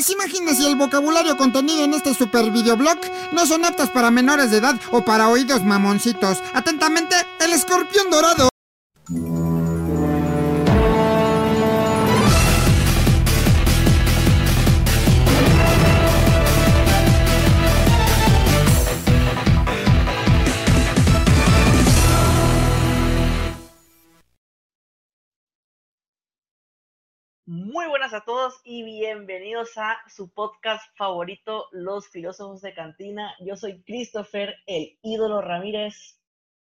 Las imágenes y el vocabulario contenido en este super videoblog no son aptas para menores de edad o para oídos mamoncitos. Atentamente, el escorpión dorado. Muy buenas a todos y bienvenidos a su podcast favorito, Los Filósofos de Cantina. Yo soy Christopher, el ídolo Ramírez.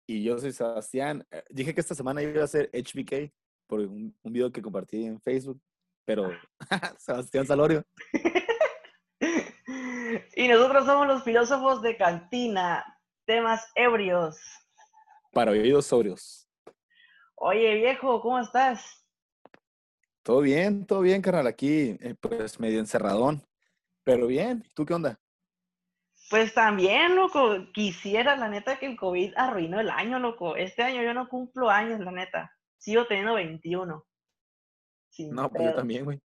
Y yo soy Sebastián. Eh, Dije que esta semana iba a hacer HBK por un, un video que compartí en Facebook, pero Sebastián Salorio. y nosotros somos los Filósofos de Cantina, temas ebrios. Para oídos sobrios. Oye, viejo, ¿cómo estás? Todo bien, todo bien, carnal. Aquí, eh, pues medio encerradón. Pero bien, ¿tú qué onda? Pues también, loco, quisiera, la neta, que el COVID arruinó el año, loco. Este año yo no cumplo años, la neta. Sigo teniendo 21. Sin No, pues yo también, güey.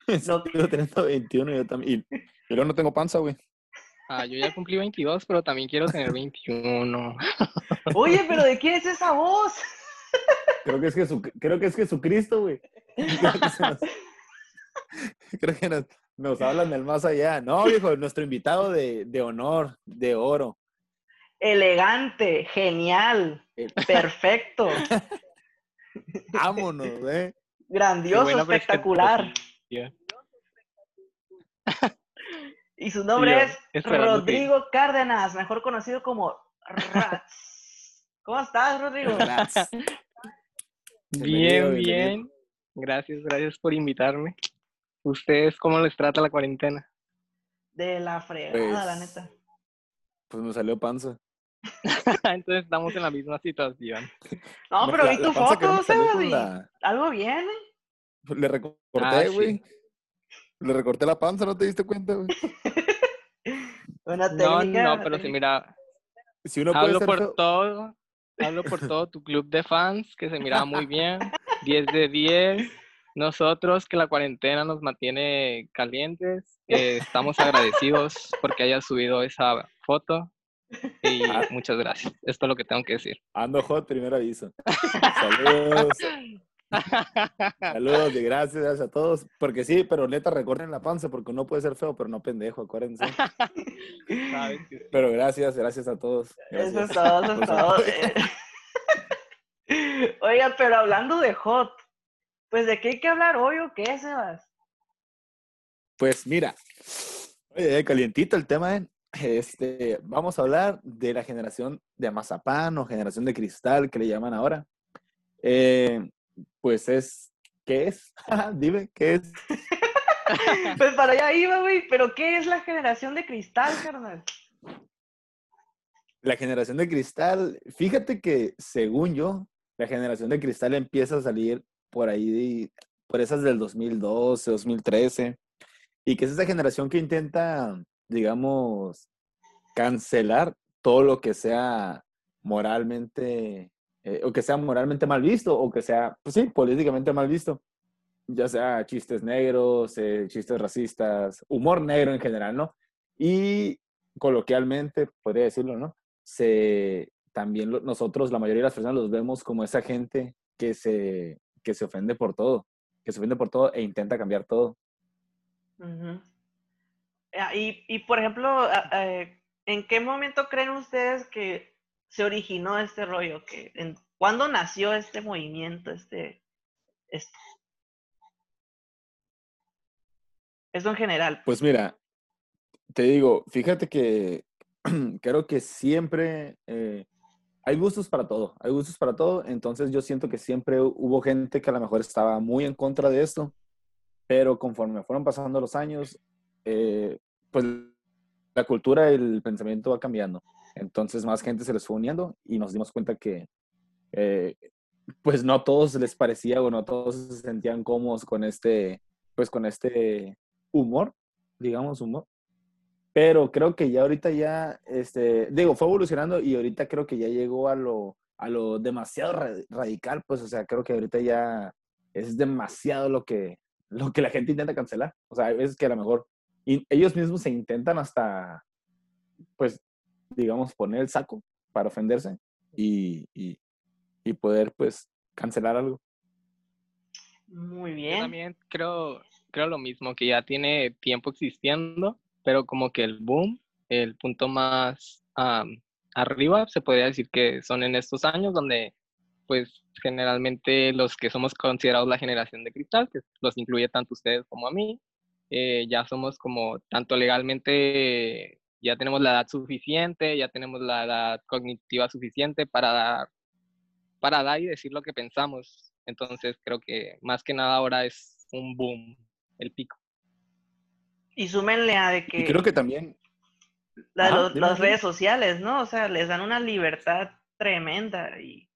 Sigo teniendo 21 yo también. Y yo no tengo panza, güey. Ah, yo ya cumplí 22, pero también quiero tener 21. Oye, pero ¿de quién es esa voz? Creo que es, Jesu, creo que es Jesucristo, güey. Creo que, nos, creo que nos, nos hablan del más allá. No, viejo, nuestro invitado de, de honor, de oro. Elegante, genial, El- perfecto, Vámonos, ¿eh? grandioso, espectacular. Y su nombre yo es que- Rodrigo Cárdenas, mejor conocido como Rats. ¿Cómo estás, Rodrigo? Rats. Bien, bien. Gracias, gracias por invitarme. ¿Ustedes cómo les trata la cuarentena? De la fregada, la Pues- neta. Pues me salió panza. Entonces estamos en la misma situación. No, pero la- vi tu no foto, salió Sebas, la- algo bien, ¿eh? Le recorté, Ah, sí. güey. Le recorté la panza, ¿no te diste cuenta, güey? Una No, técnica. no, una pero sí, técnica. mira, Si uno puede hablo por feo- todo, hablo por todo tu club de fans, que se miraba muy bien, 10 de 10. Nosotros, que la cuarentena nos mantiene calientes, eh, estamos agradecidos porque hayas subido esa foto y Ah. muchas gracias. Esto es lo que tengo que decir. Ando hot, primer aviso. Saludos. Saludos y gracias, gracias a todos. Porque sí, pero neta, recorten la panza porque uno puede ser feo, pero no pendejo, acuérdense. Pero gracias, gracias a todos. Eso Gracias. es todo, eso es todo. Oiga, pero hablando de hot, pues ¿de qué hay que hablar hoy o qué, Sebas? Pues mira, oye, calientito el tema, ¿eh? Este, vamos a hablar de la generación de mazapán o generación de cristal que le llaman ahora. Eh, pues es, ¿qué es? Dime, ¿qué es? Pues para allá iba, güey, pero ¿qué es la generación de cristal, carnal? La generación de cristal, fíjate que según yo, la generación de cristal empieza a salir por ahí, por esas del 2012, 2013, y que es esa generación que intenta, digamos, cancelar todo lo que sea moralmente, eh, o que sea moralmente mal visto, o que sea, pues sí, políticamente mal visto, ya sea chistes negros, eh, chistes racistas, humor negro en general, ¿no? Y coloquialmente, podría decirlo, ¿no? se también lo- nosotros, la mayoría de las personas los vemos como esa gente que se, que se ofende por todo, que se ofende por todo e intenta cambiar todo. Ah, Y, y, por ejemplo, a- eh, ¿en qué momento creen ustedes que se originó este rollo? Que, en, ¿Cuándo nació este movimiento? Este, esto? Eso en general. Pues mira, te digo, fíjate que creo que siempre eh, hay gustos para todo, hay gustos para todo, entonces yo siento que siempre hubo gente que a lo mejor estaba muy en contra de esto, pero conforme fueron pasando los años, eh, pues la cultura el pensamiento va cambiando. Entonces más gente se les fue uniendo y nos dimos cuenta que eh, pues no a todos les parecía o no todos se sentían cómodos con este, pues con este humor, digamos humor. Pero creo que ya ahorita ya, este, digo, fue evolucionando y ahorita creo que ya llegó a lo, a lo demasiado ra- radical, pues, o sea, creo que ahorita ya es demasiado lo que, lo que la gente intenta cancelar. O sea, hay veces que a lo mejor y ellos mismos se intentan hasta, pues, digamos, poner el saco para ofenderse y, y, y poder, pues, cancelar algo. Muy Yo bien. también creo, creo lo mismo, que ya tiene tiempo existiendo, pero como que el boom, el punto más am, arriba, se podría decir que son en estos años donde pues generalmente los que somos considerados la generación de cristal, que los incluye tanto ustedes como a mí, eh, ya somos como tanto legalmente, ya tenemos la edad suficiente, ya tenemos la edad cognitiva suficiente para dar, para dar y decir lo que pensamos. Entonces creo que más que nada ahora es un boom, el pico. Y súmenle a de que, Y creo que también, la de Ajá, los- dime, las redes sociales, ¿no? O sea, les dan una libertad tremenda y,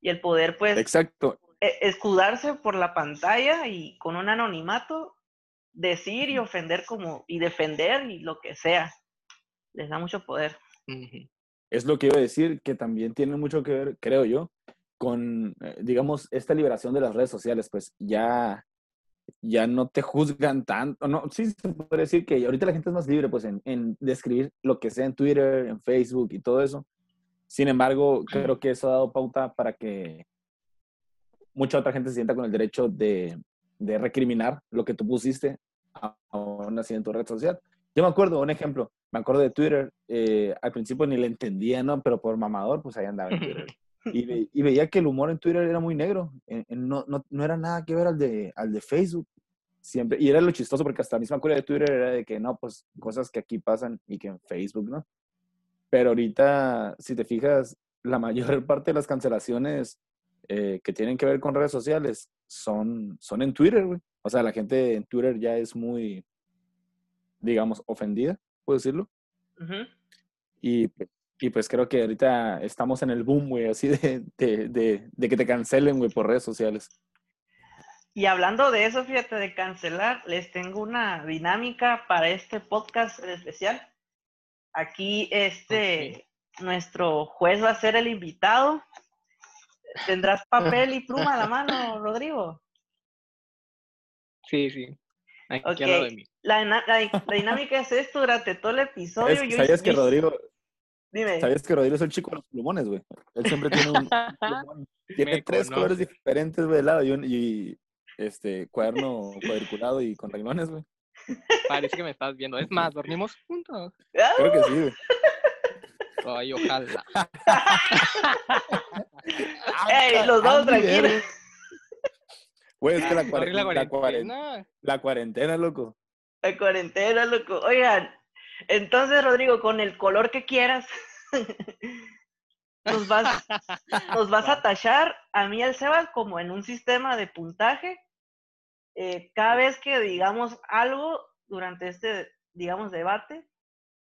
y el poder, pues, exacto, e- escudarse por la pantalla y con un anonimato decir y ofender como y defender y lo que sea. Les da mucho poder. Es lo que iba a decir, que también tiene mucho que ver, creo yo, con, eh, digamos, esta liberación de las redes sociales, pues ya, ya no te juzgan tanto, no, sí se puede decir que ahorita la gente es más libre, pues, en, en describir lo que sea en Twitter, en Facebook y todo eso. Sin embargo, creo que eso ha dado pauta para que mucha otra gente se sienta con el derecho de, de recriminar lo que tú pusiste a- aún así en tu red social. Yo me acuerdo, un ejemplo, me acuerdo de Twitter, eh, al principio ni le entendía, ¿no? Pero por mamador, pues ahí andaba en Twitter. Y, ve- y veía que el humor en Twitter era muy negro, en- en- no, no, no era nada que ver al de, al de Facebook. Siempre, y era lo chistoso porque hasta la misma curia de Twitter era de que no, pues cosas que aquí pasan y que en Facebook, ¿no? Pero ahorita, si te fijas, la mayor parte de las cancelaciones eh, que tienen que ver con redes sociales son, son en Twitter, güey. O sea, la gente en Twitter ya es muy, digamos, ofendida, puedo decirlo. Ujú. Y, y pues creo que ahorita estamos en el boom, güey, así de, de, de, de que te cancelen, güey, por redes sociales. Y hablando de eso, fíjate, de cancelar, les tengo una dinámica para este podcast en especial. Aquí, este, nuestro juez va a ser el invitado. ¿Tendrás papel y pluma a la mano, Rodrigo? Sí, sí. Aquí Ok. al lado de mí. La, dinámica es esto durante todo el episodio. ¿Sabías, yo- sabías que yo- Rodrigo, Dime. sabías que Rodrigo es el chico de los plumones, güey? Él siempre tiene un plumón. Tiene Me tres colores diferentes, güey, de lado y, un, y este cuaderno cuadriculado y con renglones, güey. Parece que me estás viendo. Es más, dormimos juntos. Creo que sí, güey. Ay, ojalá. Ey, los dos tranquilos. Güey, es que la, Corre la cuaren- la, cuaren- cuarentena. la cuarentena, loco. La cuarentena, loco. Oigan, entonces, Rodrigo, con el color que quieras, nos vas, nos vas a tachar a mí al Sebas como en un sistema de puntaje. Eh, cada vez que digamos algo durante este, digamos, debate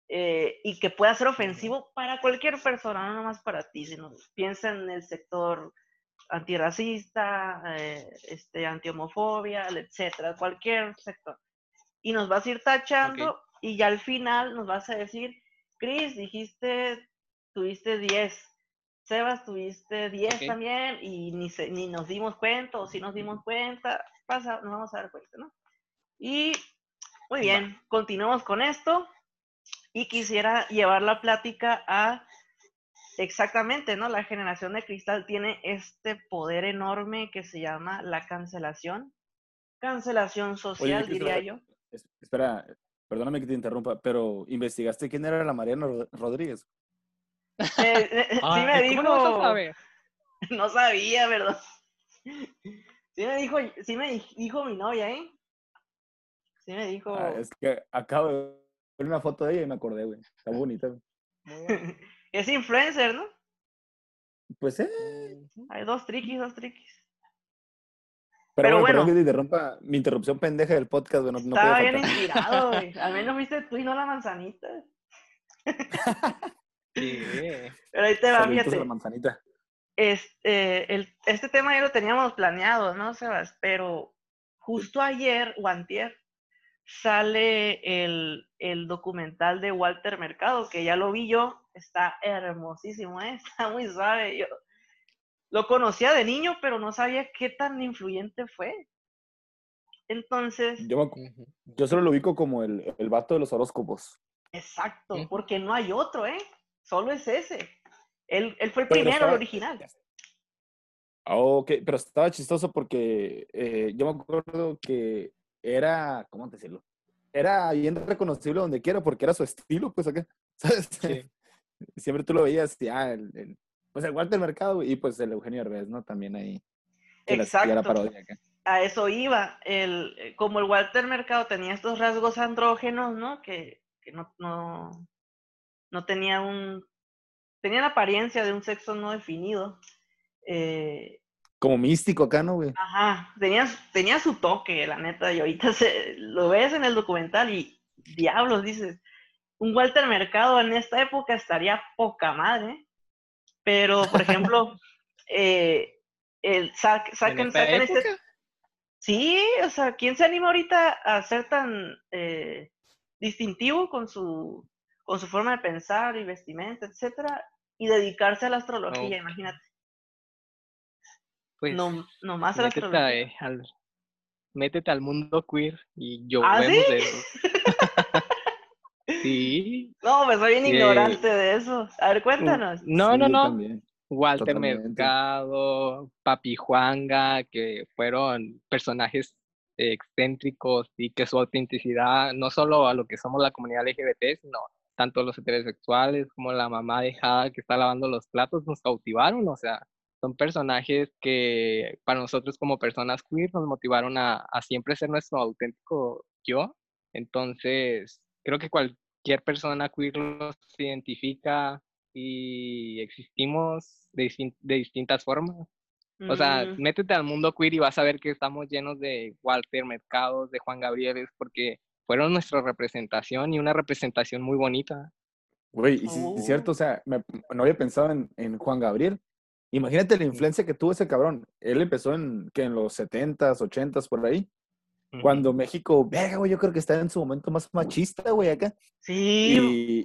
eh, y que pueda ser ofensivo para cualquier persona, no nomás para ti, sino piensa en el sector antirracista, eh, este, antihomofobia, etcétera, cualquier sector. Y nos vas a ir tachando y ya al final nos vas a decir, Chris, dijiste, tuviste 10, Sebas, tuviste 10 Ok. también y ni, se- ni nos dimos cuenta o si nos dimos cuenta, pasa, nos vamos a dar cuenta, ¿no? Y muy Va. bien, continuamos con esto y quisiera llevar la plática a exactamente, ¿no? La generación de cristal tiene este poder enorme que se llama la cancelación. Cancelación social, diría yo. Es- Espera, perdóname que te interrumpa, pero ¿investigaste quién era la Mariana Ro- Rodríguez? Eh, eh, sí Ay, me ¿Cómo no dijo, saber? no sabía, ¿verdad? Sí me dijo, sí me di- dijo mi novia, ¿eh? Sí me dijo, Ah, es que acabo de ver una foto de ella y me acordé, güey. Está bonita, güey. Es influencer, ¿no? Pues, eh. Hay dos triquis, dos triquis. Pero, Pero bueno, perdón bueno. que te interrumpa. Mi interrupción pendeja del podcast, güey. No, no Estaba bien inspirado, güey. Al menos viste tú y no la manzanita. Sí. Pero ahí te va, fíjate. la manzanita. este, el, este tema ya lo teníamos planeado, ¿no, Sebas? Pero justo ayer o antier sale el, el documental de Walter Mercado, que ya lo vi yo, está hermosísimo, ¿eh? está muy suave. Yo lo conocía de niño, pero no sabía qué tan influyente fue. Entonces, Yo, solo lo ubico como el, el vato de los horóscopos. exacto, porque no hay otro, ¿eh? Solo es ese. Él, él fue el Pero primero, estaba- el original. Ok, pero estaba chistoso porque eh, yo me acuerdo que era, ¿cómo decirlo? Era bien reconocible donde quiera porque era su estilo, pues acá, ¿sabes? Sí. Siempre tú lo veías y, ah, el, el- pues el Walter Mercado y pues el Eugenio Herbés, ¿no? También ahí. Que la Exacto. parodia acá. a eso iba. El, eh, como el Walter Mercado tenía estos rasgos andrógenos, ¿no? Que, que no, no, no tenía un. Tenía la apariencia de un sexo no definido. eh, Como místico acá, ¿no, güey? ajá, tenía, tenía su toque, la neta, y ahorita se, lo ves en el documental y diablos, dices, un Walter Mercado en esta época estaría poca madre, pero, por ejemplo, eh, el, sac- ¿En saquen, esta saquen este? Sí, o sea, ¿quién se anima ahorita a ser tan eh, distintivo con su, con su forma de pensar y vestimenta, etcétera, y dedicarse a la astrología? Imagínate, Pues, no, nomás a la astrología. eh, al, métete al mundo queer y yo ¿Ah, sí? eso. Sí. No, pues soy bien Eh, ignorante de eso. A ver, cuéntanos. No, Sí, no, no. también. Walter Totalmente. Mercado, Papi Juanga, que fueron personajes excéntricos y que su autenticidad, no solo a lo que somos la comunidad LGBT, sino tanto los heterosexuales como la mamá de Jada que está lavando los platos, nos cautivaron. O sea, son personajes que para nosotros como personas queer nos motivaron a, a siempre ser nuestro auténtico yo. Entonces, creo que cualquier persona queer los identifica y existimos de, de distintas formas. O sea, Mm, métete al mundo queer y vas a ver que estamos llenos de Walter Mercados, de Juan Gabrieles, porque fueron nuestra representación y una representación muy bonita. Güey, y sí es cierto, Oh. o sea, me- no había pensado en, en Juan Gabriel. Imagínate la influencia que tuvo ese cabrón. Él empezó en, que en los 70s, 80s, por ahí. Cuando México, verga, güey, yo creo que está en su momento más machista, güey, acá. sí,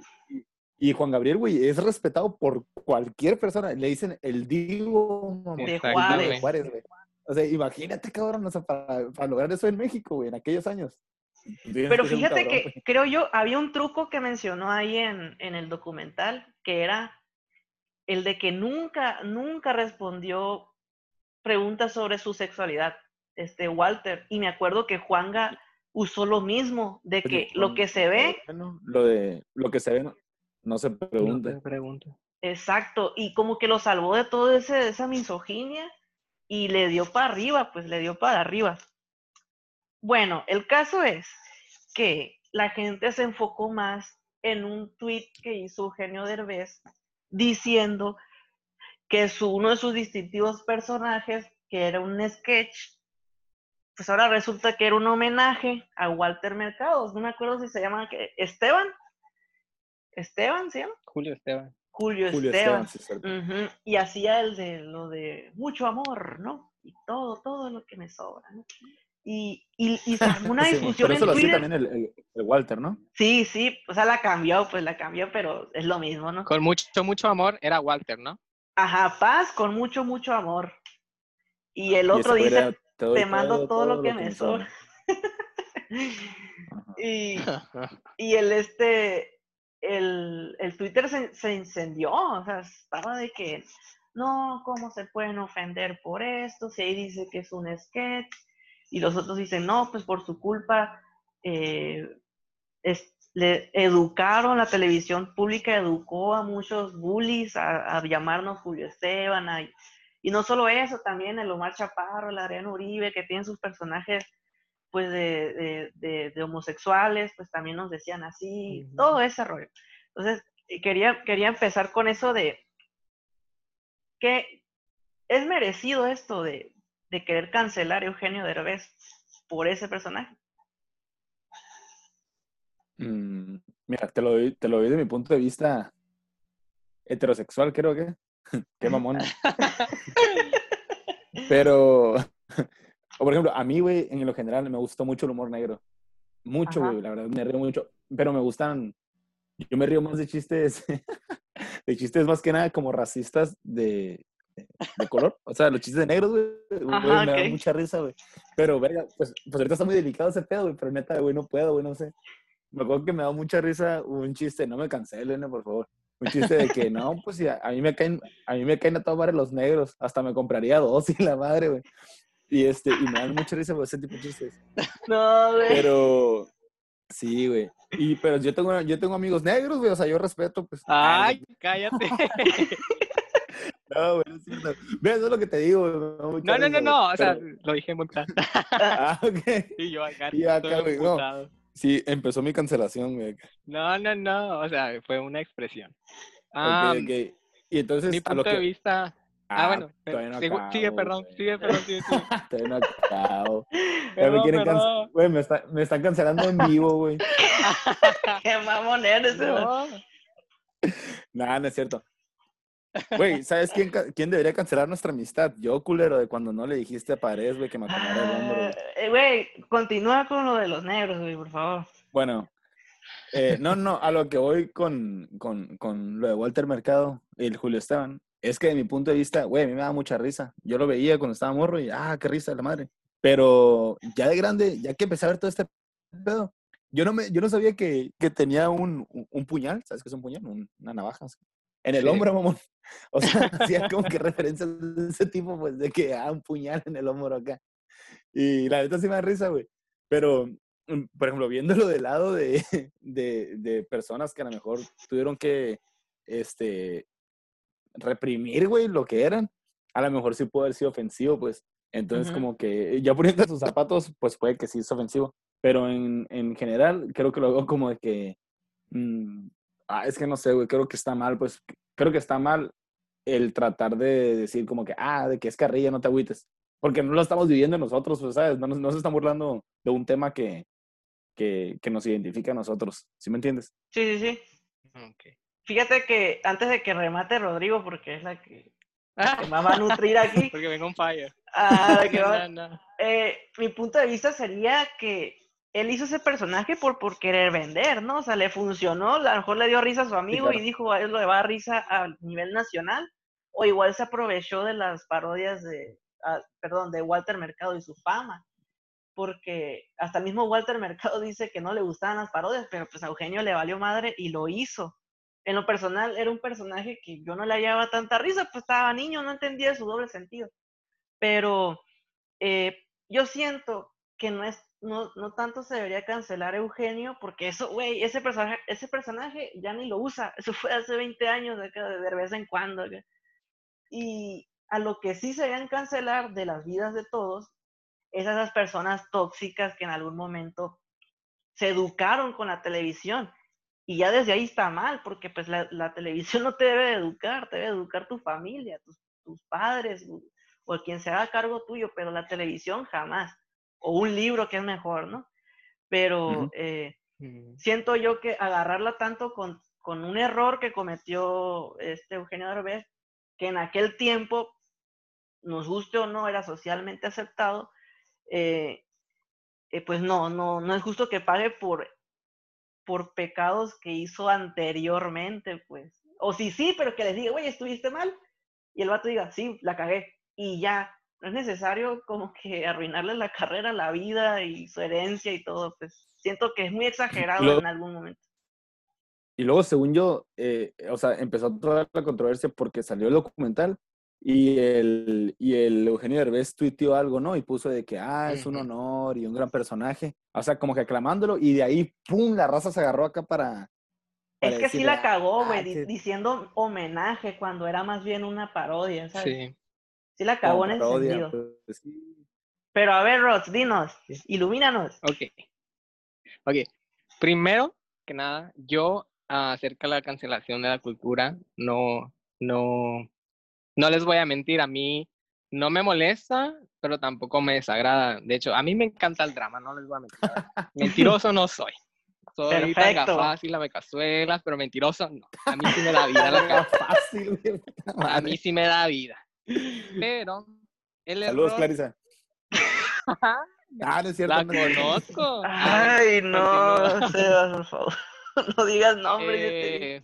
Y, Juan Gabriel, güey, es respetado por cualquier persona. Le dicen el divo, mamá, de. Juárez. Juárez, güey. O sea, imagínate, cabrón, o sea, para, para lograr eso en México, güey, en aquellos años. Tienes Pero que fíjate cabrón, que güey. creo yo, había un truco que mencionó ahí en, en el documental, que era el de que nunca, nunca respondió preguntas sobre su sexualidad, este Walter. Y me acuerdo que Juanga usó lo mismo, de que lo que se ve, bueno, lo de lo que se ve no, no se No pregunta. te pregunto. exacto, y como que lo salvó de toda esa misoginia y le dio para arriba, pues le dio para arriba. Bueno, el caso es que la gente se enfocó más en un tweet que hizo Eugenio Derbez diciendo que su, uno de sus distintivos personajes, que era un sketch, pues ahora resulta que era un homenaje a Walter Mercados. No me acuerdo si se llama que- Esteban. Esteban, ¿se llama? Julio Esteban. Julio, Julio Esteban. Esteban, sí, Y hacía el de lo de mucho amor, ¿no? Y todo, todo lo que me sobra, ¿no? Y, y, y una Sí, discusión pero eso en lo hacía también el, el- el Walter, ¿no? Sí, sí, o sea, la cambió, pues la cambió, pero es lo mismo, ¿no? Con mucho, mucho amor era Walter, ¿no? Ajá, paz con mucho, mucho amor. Y el otro dice, era, "Te mando todo, lo que me sobra. Y, y el este, el, el Twitter se, se incendió, o sea, estaba de que, no, ¿cómo se pueden ofender por esto? Si ahí dice que es un sketch, y los otros dicen, no, pues por su culpa, eh, es- le educaron, la televisión pública educó a muchos bullies a, a llamarnos Julio Esteban, a- y no solo eso, también el Omar Chaparro, el Adrián Uribe, que tienen sus personajes pues de, de- de- de homosexuales, pues también nos decían así, todo ese rollo. Entonces, eh, quería, quería empezar con eso de que es merecido esto de, de querer cancelar a Eugenio Derbez por ese personaje. Mm, mira, te lo, doy, te lo doy de mi punto de vista heterosexual, creo que. Qué mamón. Pero, o por ejemplo, a mí, güey, en lo general me gustó mucho el humor negro. Mucho, güey, la verdad, me río mucho. Pero me gustan, yo me río más de chistes, de chistes más que nada como racistas de, de color. O sea, los chistes de negros, güey. me da ok. mucha risa, güey. Pero, verga, pues, pues ahorita está muy delicado ese pedo, güey. Pero neta, güey, no puedo, güey, no sé. Me acuerdo que me da mucha risa un chiste, no me cancelen, por favor. Un chiste de que, no, pues si a, a mí me caen, a mí me caen a toda madre los negros. Hasta me compraría dos y la madre, güey. Y este, y me dan mucha risa por ese tipo de chistes. No, güey. Pero, sí, güey. Y, pero yo tengo, yo tengo amigos negros, güey. O sea, yo respeto, pues. Ay, cállate. No, güey, no es cierto. Ve, eso es lo que te digo, güey. No, no, no, no. O sea, pero- lo dije muy claro. Ah, ok. Y yo acá. Y acá, güey, no. Sí, empezó mi cancelación, güey. No, no, no. O sea, fue una expresión. Ok, Ah, ok. Y entonces, mi a lo punto de que... vista. Ah, bueno. todavía no sigue, sigue, perdón. güey. Sigue, perdón. Sigue, sigue. Todavía no acabo. Me Perdón, quieren perdón. cancelar. Güey, me, está- me están cancelando en vivo, güey. Qué mamón eres, güey. No. Nada, no es cierto. Güey, ¿sabes quién, quién debería cancelar nuestra amistad? Yo, culero, de cuando no le dijiste a Paredes, güey, que me acomodara el hombro. güey. Ah, eh, Güey, continúa con lo de los negros, güey, por favor. Bueno, eh, no, no, a lo que voy con, con, con lo de Walter Mercado y el Julio Esteban, es que de mi punto de vista, güey, a mí me da mucha risa. Yo lo veía cuando estaba morro y, ah, qué risa la madre. Pero ya de grande, ya que empecé a ver todo este pedo, yo no, me, yo no sabía que, que tenía un, un, un puñal, ¿sabes qué es un puñal? Un- una navaja. así, En el Sí. hombro, mamón. O sea, hacía como que referencias de ese tipo, pues, de que, ah, un puñal en el hombro acá. Y la neta sí me da risa, güey. Pero, mm, por ejemplo, viéndolo del lado de, de, de personas que a lo mejor tuvieron que, este, reprimir, güey, lo que eran, a lo mejor sí puede haber sido ofensivo, pues. Entonces, como que ya poniendo sus zapatos, pues puede que sí es ofensivo. Pero en, en general, creo que lo veo como de que, mm, ah, es que no sé, güey, creo que está mal, pues, creo que está mal el tratar de decir como que, ah, de que es carrilla, no te agüites. Porque no lo estamos viviendo nosotros, pues, ¿sabes? No, nos- no se están burlando de un tema que, que, que nos identifica a nosotros. ¿Sí me entiendes? Sí, sí, sí. Ok. Fíjate que antes de que remate Rodrigo, porque es la que, Ah, que más va a nutrir aquí, porque vengo on fire. ah, que va- No, no. eh, mi punto de vista sería que él hizo ese personaje por, por querer vender, ¿no? O sea, le funcionó, a lo mejor le dio risa a su amigo claro. y dijo, él le va a risa a nivel nacional, o igual se aprovechó de las parodias de, perdón, de Walter Mercado y su fama, porque hasta el mismo Walter Mercado dice que no le gustaban las parodias, pero pues a Eugenio le valió madre y lo hizo. En lo personal era un personaje que yo no le hallaba tanta risa, pues estaba niño, no entendía su doble sentido. Pero eh, yo siento que no es, no, no tanto se debería cancelar Eugenio, porque eso, güey, ese personaje, ese personaje ya ni lo usa, eso fue hace 20 años, de, de vez en cuando. Y a lo que sí se deben cancelar de las vidas de todos, es a esas personas tóxicas que en algún momento se educaron con la televisión. Y ya desde ahí está mal, porque pues la, televisión no te debe de educar, te debe educar tu familia, tus, padres, o- o quien se haga cargo tuyo, pero la televisión jamás. O un libro que es mejor, ¿no? Pero eh, siento yo que agarrarla tanto con, con un error que cometió este Eugenio Derbez, que en aquel tiempo, nos guste o no, era socialmente aceptado, eh, eh, pues no, no, no es justo que pague por, por pecados que hizo anteriormente, pues. O sí, sí, pero que les diga, oye, estuviste mal, y el vato diga, sí, la cagué, y ya. No es necesario como que arruinarle la carrera, la vida y su herencia y todo, pues siento que es muy exagerado Lo- en algún momento. Y luego, según yo, eh, o sea, empezó toda la controversia porque salió el documental y el, y el Eugenio Derbez tuiteó algo, ¿no? Y puso de que, ah, es un honor y un gran personaje. O sea, como que aclamándolo y de ahí, ¡pum!, la raza se agarró acá para... para Es que sí decirle, la cagó, "Ah, güey, di- que- diciendo homenaje cuando era más bien una parodia, ¿sabes? Sí, Sí. la cagó como en ese parodia, sentido. pues, sí. Pero a ver, Rods, dinos, ilumínanos. Ok. Ok. Primero que nada, yo acerca de la cancelación de la cultura, no, no, no les voy a mentir, a mí no me molesta, pero tampoco me desagrada. De hecho, a mí me encanta el drama, no les voy a mentir. Mentiroso no soy. Soy Perfecto. tan fácil, la becazuelas, pero mentiroso no. A mí sí me da vida la fácil, A mí sí me da vida. Pero el Saludos, error... Clarisa. Ah, no es cierto. La no conozco. Ay, no. Sebas, por favor. No digas te digo. Eh,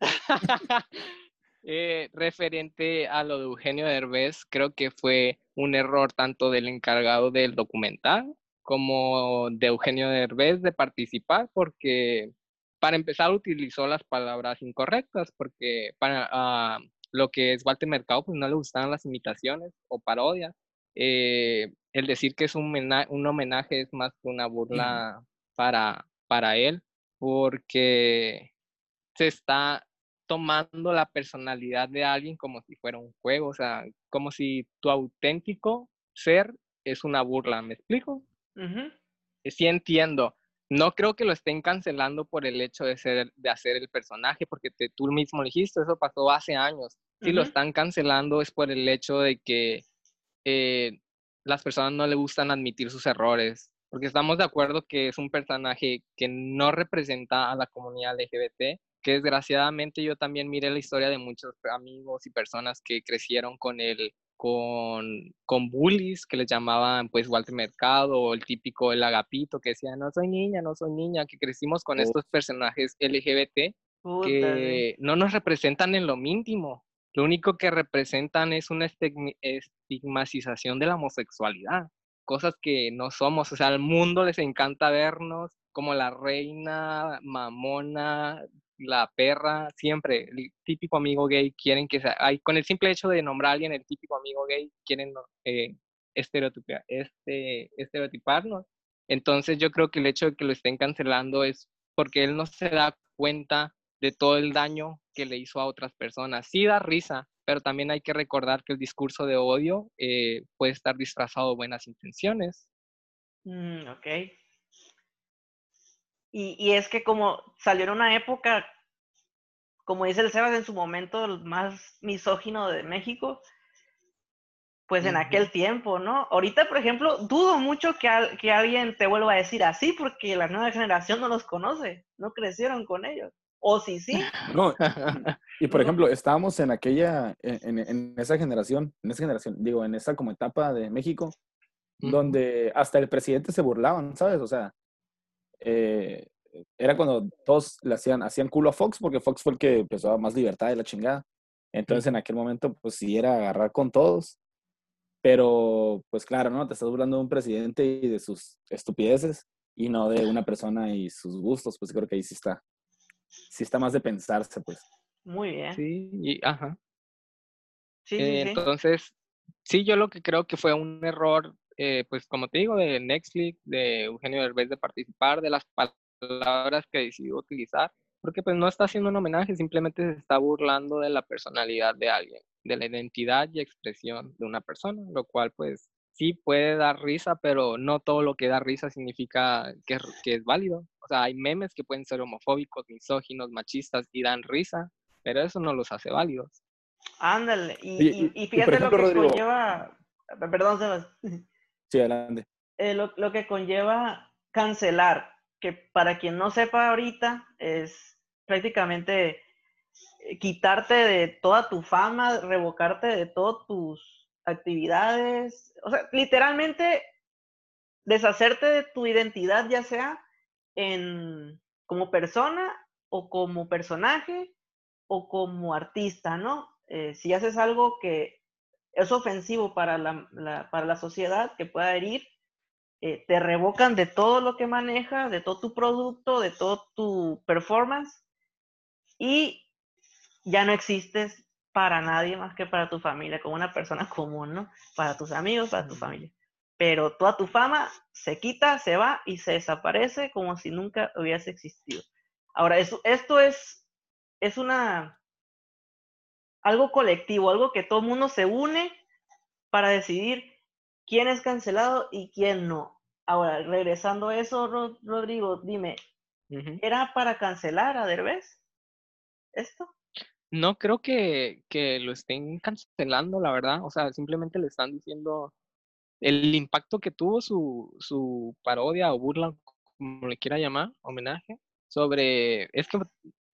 Eh, referente a lo de Eugenio Derbez, creo que fue un error tanto del encargado del documental como de Eugenio Derbez de participar, porque para empezar utilizó las palabras incorrectas, porque para ah, lo que es Walter Mercado, pues no le gustaban las imitaciones o parodias. Eh, el decir que es un, un, homenaje es más que una burla para, para él, porque se está tomando la personalidad de alguien como si fuera un juego, o sea, como si tu auténtico ser es una burla, ¿me explico? Sí entiendo. No creo que lo estén cancelando por el hecho de, ser, de hacer el personaje, porque tú mismo dijiste, eso pasó hace años. Si lo están cancelando es por el hecho de que eh, las personas no le gustan admitir sus errores, porque estamos de acuerdo que es un personaje que no representa a la comunidad LGBT, que desgraciadamente yo también miré la historia de muchos amigos y personas que crecieron con él, con, con bullies que les llamaban pues Walter Mercado o el típico el agapito que decía no soy niña, no soy niña, que crecimos con estos personajes LGBT que no nos representan en lo mínimo. Lo único que representan es una estigmatización de la homosexualidad, cosas que no somos. O sea, al mundo les encanta vernos como la reina, mamona, la perra, siempre, el típico amigo gay, quieren que sea, con el simple hecho de nombrar a alguien el típico amigo gay, quieren eh, estereotipar, este, estereotiparnos. Entonces yo creo que el hecho de que lo estén cancelando es porque él no se da cuenta de todo el daño que le hizo a otras personas. Sí da risa, pero también hay que recordar que el discurso de odio eh, puede estar disfrazado de buenas intenciones. Mm, ok. Y, es que como salió en una época, como dice el Sebas en su momento, el más misógino de México, pues en aquel tiempo, ¿no? Ahorita, por ejemplo, dudo mucho que, que alguien te vuelva a decir así porque la nueva generación no los conoce, no crecieron con ellos. O sí, sí. No, y por ejemplo, estábamos en aquella, en, esa generación, en esa generación, digo, en esa como etapa de México, donde hasta el presidente se burlaban, ¿sabes? O sea, eh, era cuando todos le hacían, hacían culo a Fox, porque Fox fue el que empezó a más libertad de la chingada. Entonces, en aquel momento, pues sí era agarrar con todos. Pero, pues claro, ¿no? Te estás burlando de un presidente y de sus estupideces y no de una persona y sus gustos. Pues creo que ahí sí está. Sí está más de pensarse, pues. Muy bien. Sí, y, ajá. Sí, eh, Entonces, sí, yo lo que creo que fue un error eh, pues como te digo, de Netflix, de Eugenio Derbez de participar, de las palabras que decidió utilizar, porque pues no está haciendo un homenaje, simplemente se está burlando de la personalidad de alguien, de la identidad y expresión de una persona, lo cual pues sí puede dar risa, pero no todo lo que da risa significa que, que es válido. O sea, hay memes que pueden ser homofóbicos, misóginos, machistas y dan risa, pero eso no los hace válidos. Ándale, y, fíjate lo que conlleva, perdón, Sebas. Sí, adelante. Eh, lo, que conlleva cancelar, que para quien no sepa ahorita, es prácticamente eh, quitarte de toda tu fama, revocarte de todas tus actividades, o sea, literalmente deshacerte de tu identidad, ya sea en, como persona o como personaje o como artista, ¿no? Eh, si haces algo que es ofensivo para la, para la sociedad, que pueda herir, eh, te revocan de todo lo que manejas, de todo tu producto, de todo tu performance y ya no existes para nadie más que para tu familia, como una persona común, ¿no? Para tus amigos, para tu familia. Pero toda tu fama se quita, se va y se desaparece como si nunca hubiese existido. Ahora, eso, esto es, es una, algo colectivo, algo que todo el mundo se une para decidir quién es cancelado y quién no. Ahora, regresando a eso, Rodrigo, dime, ¿era para cancelar a Derbez esto? No creo que, que, lo estén cancelando, la verdad. O sea, simplemente le están diciendo el impacto que tuvo su, su parodia o burla, como le quiera llamar, homenaje, sobre, es que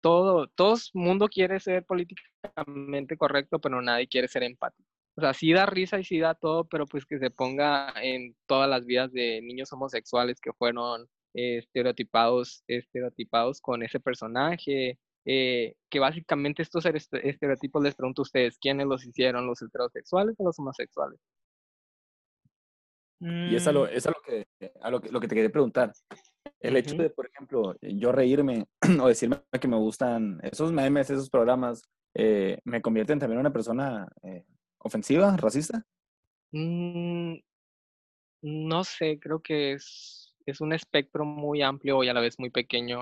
todo, todo el mundo quiere ser políticamente correcto, pero nadie quiere ser empático. O sea, sí da risa y sí da todo, pero pues que se ponga en todas las vidas de niños homosexuales que fueron estereotipados, estereotipados con ese personaje, eh, que básicamente estos este- estereotipos les pregunto a ustedes, ¿quiénes los hicieron, los heterosexuales o los homosexuales? Y es a lo, Mm, es a lo, que, a lo, que, lo que te quería preguntar. El hecho de, por ejemplo, yo reírme o decirme que me gustan esos memes, esos programas, eh, ¿me convierten también en una persona eh, ofensiva, racista? Mm, no sé, creo que es, es un espectro muy amplio y a la vez muy pequeño.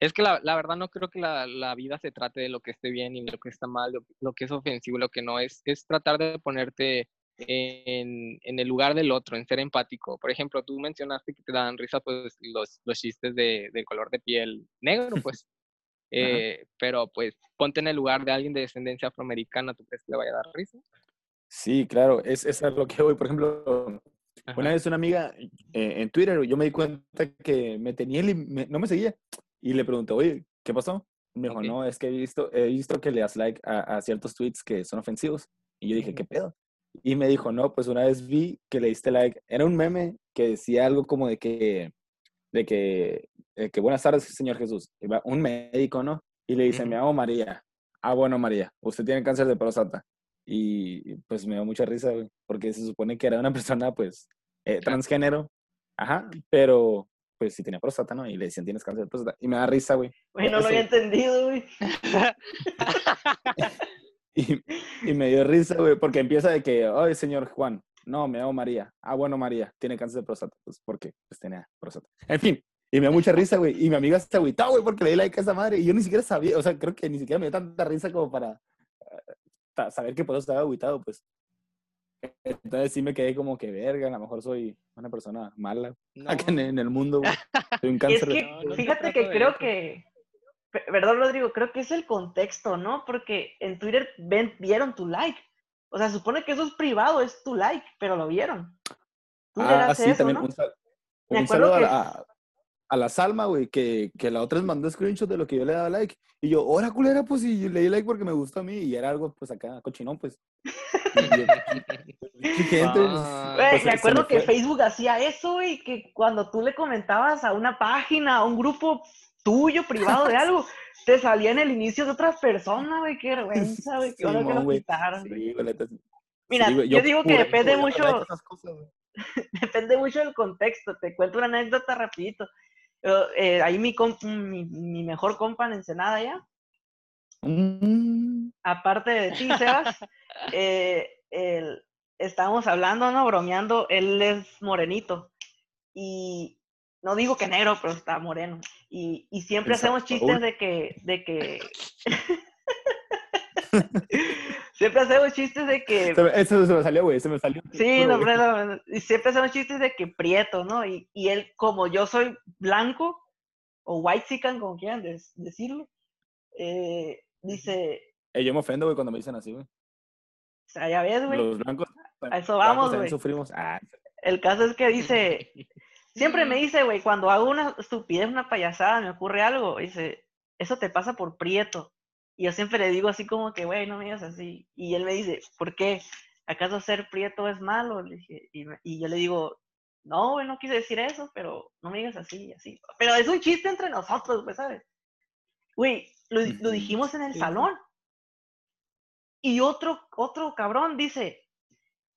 Es que la, la verdad no creo que la, la vida se trate de lo que esté bien y lo que está mal, lo, lo que es ofensivo y lo que no es. Es tratar de ponerte en, en el lugar del otro, en ser empático. Por ejemplo, tú mencionaste que te dan risa pues los, los chistes de, del color de piel negro, pues. Eh, pero pues ponte en el lugar de alguien de descendencia afroamericana, ¿tú crees que le vaya a dar risa? Sí, claro, es, es a lo que voy. Por ejemplo, Ajá. una vez una amiga eh, en Twitter, yo me di cuenta que me tenía, me- no me seguía, y le pregunté, oye, ¿qué pasó? Me dijo, Ok. no, es que he visto, he visto que le das like a, a ciertos tweets que son ofensivos. Y yo dije. ¿qué pedo? Y me dijo, no, pues una vez vi que le diste like, era un meme que decía algo como de que, de que, de que buenas tardes, señor Jesús. Y va Un médico, ¿no? Y le dice, me llamo María. Ah, bueno, María, usted tiene cáncer de próstata. Y pues me dio mucha risa, güey, porque se supone que era una persona, pues, eh, transgénero. Ajá, pero pues sí tenía próstata, ¿no? Y le decían, tienes cáncer de próstata. Y me da risa, güey. Güey, no lo había entendido, güey. Y, y me dio risa, güey, porque empieza de que, ay, señor Juan, no, me llamo María. Ah, bueno, María, tiene cáncer de próstata. Pues porque pues tenía próstata. En fin, y me dio mucha risa, güey. Y mi amiga se agüitó, güey, porque le di like a esa madre. Y yo ni siquiera sabía, o sea, creo que ni siquiera me dio tanta risa como para ta- saber que por eso estaba agüitado, pues. Entonces sí me quedé como que, verga, a lo mejor soy una persona mala No, acá en, en el mundo, güey. Soy un es cáncer de- que, No, no fíjate que creo eso. que, perdón Rodrigo, creo que es el contexto, ¿no? Porque en Twitter ven, vieron tu like. O sea, supone que eso es privado, es tu like, pero lo vieron. Twitter Ah, hace sí, eso, también ¿no? un, sal- Me un saludo a, que- la- a, a la Salma, güey, que, que la otra les mandó screenshot de lo que yo le daba like. Y yo, ¡hora culera! Pues y le di like porque me gustó a mí. Y era algo, pues acá, cochinón, pues. Y yo, "Pinche gente, pues, Ah. Güey, pues, me acuerdo me que fue". Facebook hacía eso, güey, que cuando tú le comentabas a una página, a un grupo tuyo, privado de algo, te salía en el inicio de otras personas, güey, qué vergüenza, güey, qué bueno que lo quitaron. Sí, güey, sí. Mira, Sí, güey, yo digo que depende yo mucho- cosas, depende mucho del contexto. Te cuento una anécdota rapidito. Yo, eh, ahí mi, comp- mi, mi mejor compa en Ensenada ya, Mm, aparte de ti, Sebas, eh, el- estábamos hablando, ¿no? Bromeando, él es morenito. Y no digo que negro, pero está moreno. Y, y siempre hacemos chistes de que, de que... siempre hacemos chistes de que Eso se me salió, güey, se me salió. Sí, no, no, y siempre hacemos chistes de que prieto, ¿no? Y, y él, como yo soy blanco, o white chican, como quieran decirlo, eh, dice, Eh, yo me ofendo, güey, cuando me dicen así, güey. o sea, ya ves, güey, Los blancos. a eso vamos, güey. sufrimos. Ah, El caso es que dice, siempre me dice, güey, cuando hago una estupidez, una payasada, me ocurre algo, dice, eso te pasa por prieto. Y yo siempre le digo así como que, güey, no me digas así. Y él me dice, ¿por qué? ¿Acaso ser prieto es malo? Le dije, y, me- y yo le digo, no, güey, no quise decir eso, pero no me digas así así. Pero es un chiste entre nosotros, güey, ¿sabes? Güey, lo, lo dijimos en el Sí. salón. Y otro, otro cabrón dice,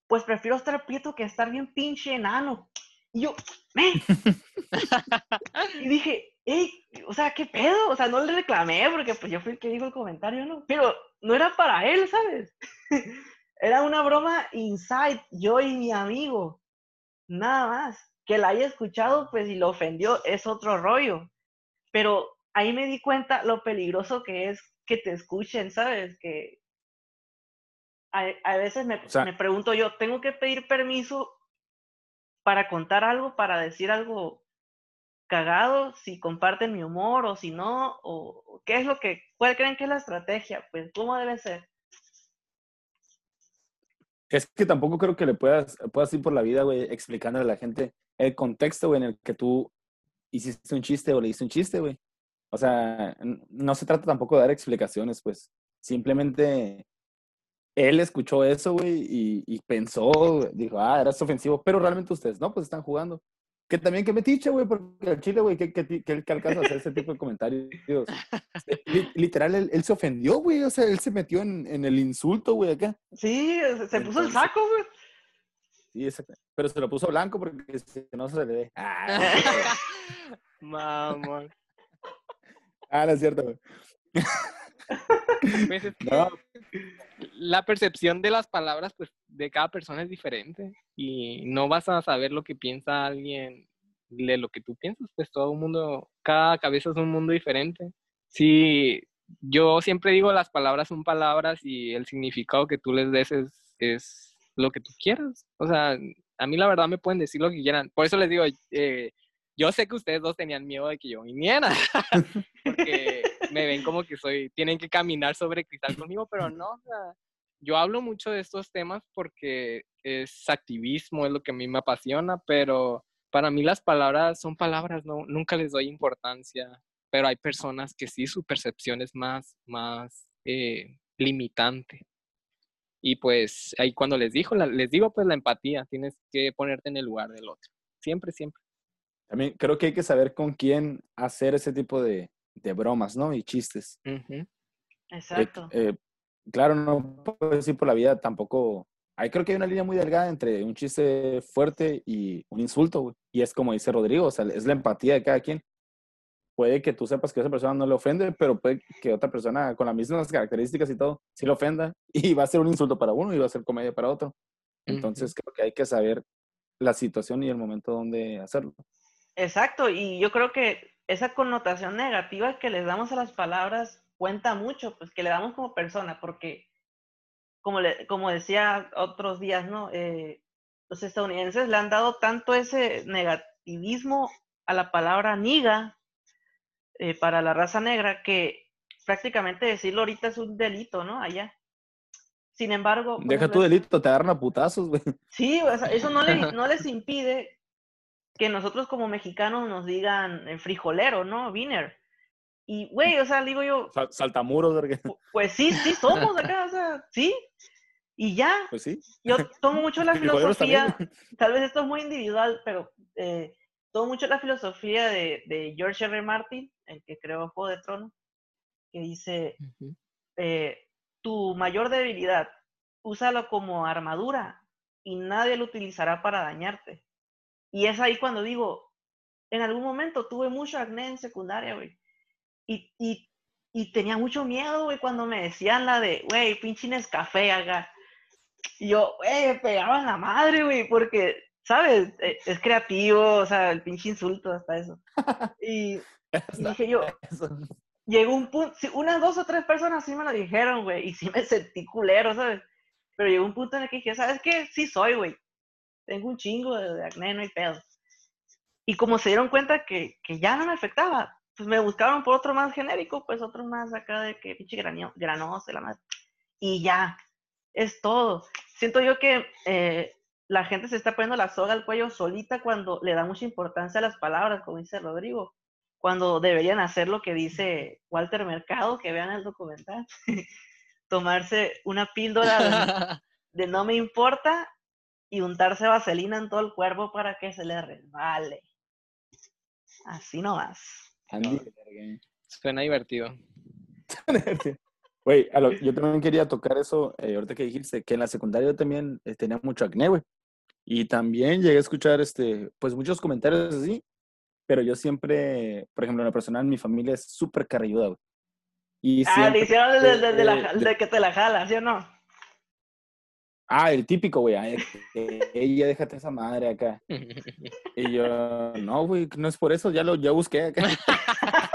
pues prefiero estar prieto que estar bien pinche enano. Y yo, "Men". y dije, hey, o sea, ¿qué pedo? O sea, no le reclamé porque pues yo fui el que dijo el comentario, ¿no? Pero no era para él, ¿sabes? era una broma inside, yo y mi amigo. Nada más. Que la haya escuchado, pues, y lo ofendió, es otro rollo. Pero ahí me di cuenta lo peligroso que es que te escuchen, ¿sabes? Que a, a veces me, O sea- me pregunto yo, ¿tengo que pedir permiso para contar algo, para decir algo cagado, si comparten mi humor o si no? ¿O qué es lo que, cuál creen que es la estrategia? Pues, ¿cómo debe ser? Es que tampoco creo que le puedas, puedas ir por la vida, güey, explicándole a la gente el contexto, en el que tú hiciste un chiste o le hiciste un chiste, güey. O sea, no se trata tampoco de dar explicaciones, pues. Simplemente él escuchó eso, güey, y, y pensó, dijo, ah, eras ofensivo, pero realmente ustedes no, pues están jugando. que también que metiche, güey, porque el chile, güey, que, que, que alcanza a hacer ese tipo de comentarios. Li- Literal, él, él se ofendió, güey, o sea, él se metió en, en el insulto, güey, acá. Sí, se- puso el saco, güey. Sí, exacto. Pero se lo puso blanco porque si no se le ve. Ah, Mamón. ah, no es cierto, güey. Pues es que No, la percepción de las palabras, pues, de cada persona es diferente. Y no vas a saber lo que piensa alguien de lo que tú piensas. Pues todo el mundo, cada cabeza es un mundo diferente. Sí, yo siempre digo las palabras son palabras y el significado que tú les des es, es lo que tú quieras. O sea, a mí la verdad me pueden decir lo que quieran. Por eso les digo, eh, yo sé que ustedes dos tenían miedo de que yo viniera, porque me ven como que soy, tienen que caminar sobre cristal conmigo, pero no, o sea, yo hablo mucho de estos temas porque es activismo, es lo que a mí me apasiona, pero para mí las palabras son palabras, no, nunca les doy importancia, pero hay personas que sí, su percepción es más, más eh, limitante. Y pues ahí cuando les digo, les digo pues la empatía, tienes que ponerte en el lugar del otro, siempre, siempre. también creo que hay que saber con quién hacer ese tipo de, de bromas, ¿no? Y chistes. Exacto. eh, claro, no puedes ir por la vida tampoco. Ahí creo que hay una línea muy delgada entre un chiste fuerte y un insulto, güey. Y es como dice Rodrigo, o sea, es la empatía de cada quien. Puede que tú sepas que a esa persona no le ofende, pero puede que otra persona con las mismas características y todo, sí le ofenda. Y va a ser un insulto para uno y va a ser comedia para otro. Entonces creo que hay que saber la situación y el momento donde hacerlo. Exacto, y yo creo que esa connotación negativa que les damos a las palabras cuenta mucho, pues que le damos como persona, porque como, le, como decía otros días, ¿no? Eh, los estadounidenses le han dado tanto ese negativismo a la palabra niga eh, para la raza negra que prácticamente decirlo ahorita es un delito, ¿no? Allá. Sin embargo... Deja tu delito, te agarran a putazos, güey. Sí, o sea, eso no, le- no les impide que nosotros como mexicanos nos digan eh, frijolero, ¿no? Viner. Y, güey, o sea, digo yo, Sal- Saltamuros, pues sí, sí somos acá, o sea, sí. Y ya, Pues sí. yo tomo mucho la filosofía, tal vez esto es muy individual, pero eh, tomo mucho la filosofía de, de George R. R. Martin, el que creó Juego de Tronos, que dice, eh, tu mayor debilidad, úsalo como armadura y nadie lo utilizará para dañarte. Y es ahí cuando digo, en algún momento tuve mucho acné en secundaria, güey. Y, y, y tenía mucho miedo, güey, cuando me decían la de, güey, pinche Nescafé acá. Y yo, güey, me pegaba en la madre, güey, porque, ¿sabes? Eh, Es creativo, o sea, el pinche insulto hasta eso. Y, y dije yo, llegó un punto, sí, unas dos o tres personas sí me lo dijeron, güey, y sí me sentí culero, ¿sabes? Pero llegó un punto en el que dije, ¿sabes qué? Sí soy, güey. Tengo un chingo de, de acné, no hay pedo. Y como se dieron cuenta que, que ya no me afectaba, pues me buscaron por otro más genérico, pues otro más acá de que pinche granoso, la madre. Y ya, es todo. Siento yo que eh, la gente se está poniendo la soga al cuello solita cuando le da mucha importancia a las palabras, como dice Rodrigo cuando deberían hacer lo que dice Walter Mercado, que vean el documental, tomarse una píldora de, de no me importa y untarse vaselina en todo el cuerpo para que se le resbale. Así nomás. Andy. Suena divertido. Güey, yo también quería tocar eso, eh, ahorita que dijiste, que en la secundaria yo también eh, tenía mucho acné, güey. Y también llegué a escuchar, este, pues muchos comentarios así, pero yo siempre, por ejemplo, en la personal, mi familia es súper carrilluda, güey. Y Ah, siempre, le hicieron el de, de- de la- eh, de que te la jala, ¿sí o no? Ah, el típico, güey, ah, ella déjate esa madre acá. Y yo, no, güey, no es por eso, ya lo ya busqué acá.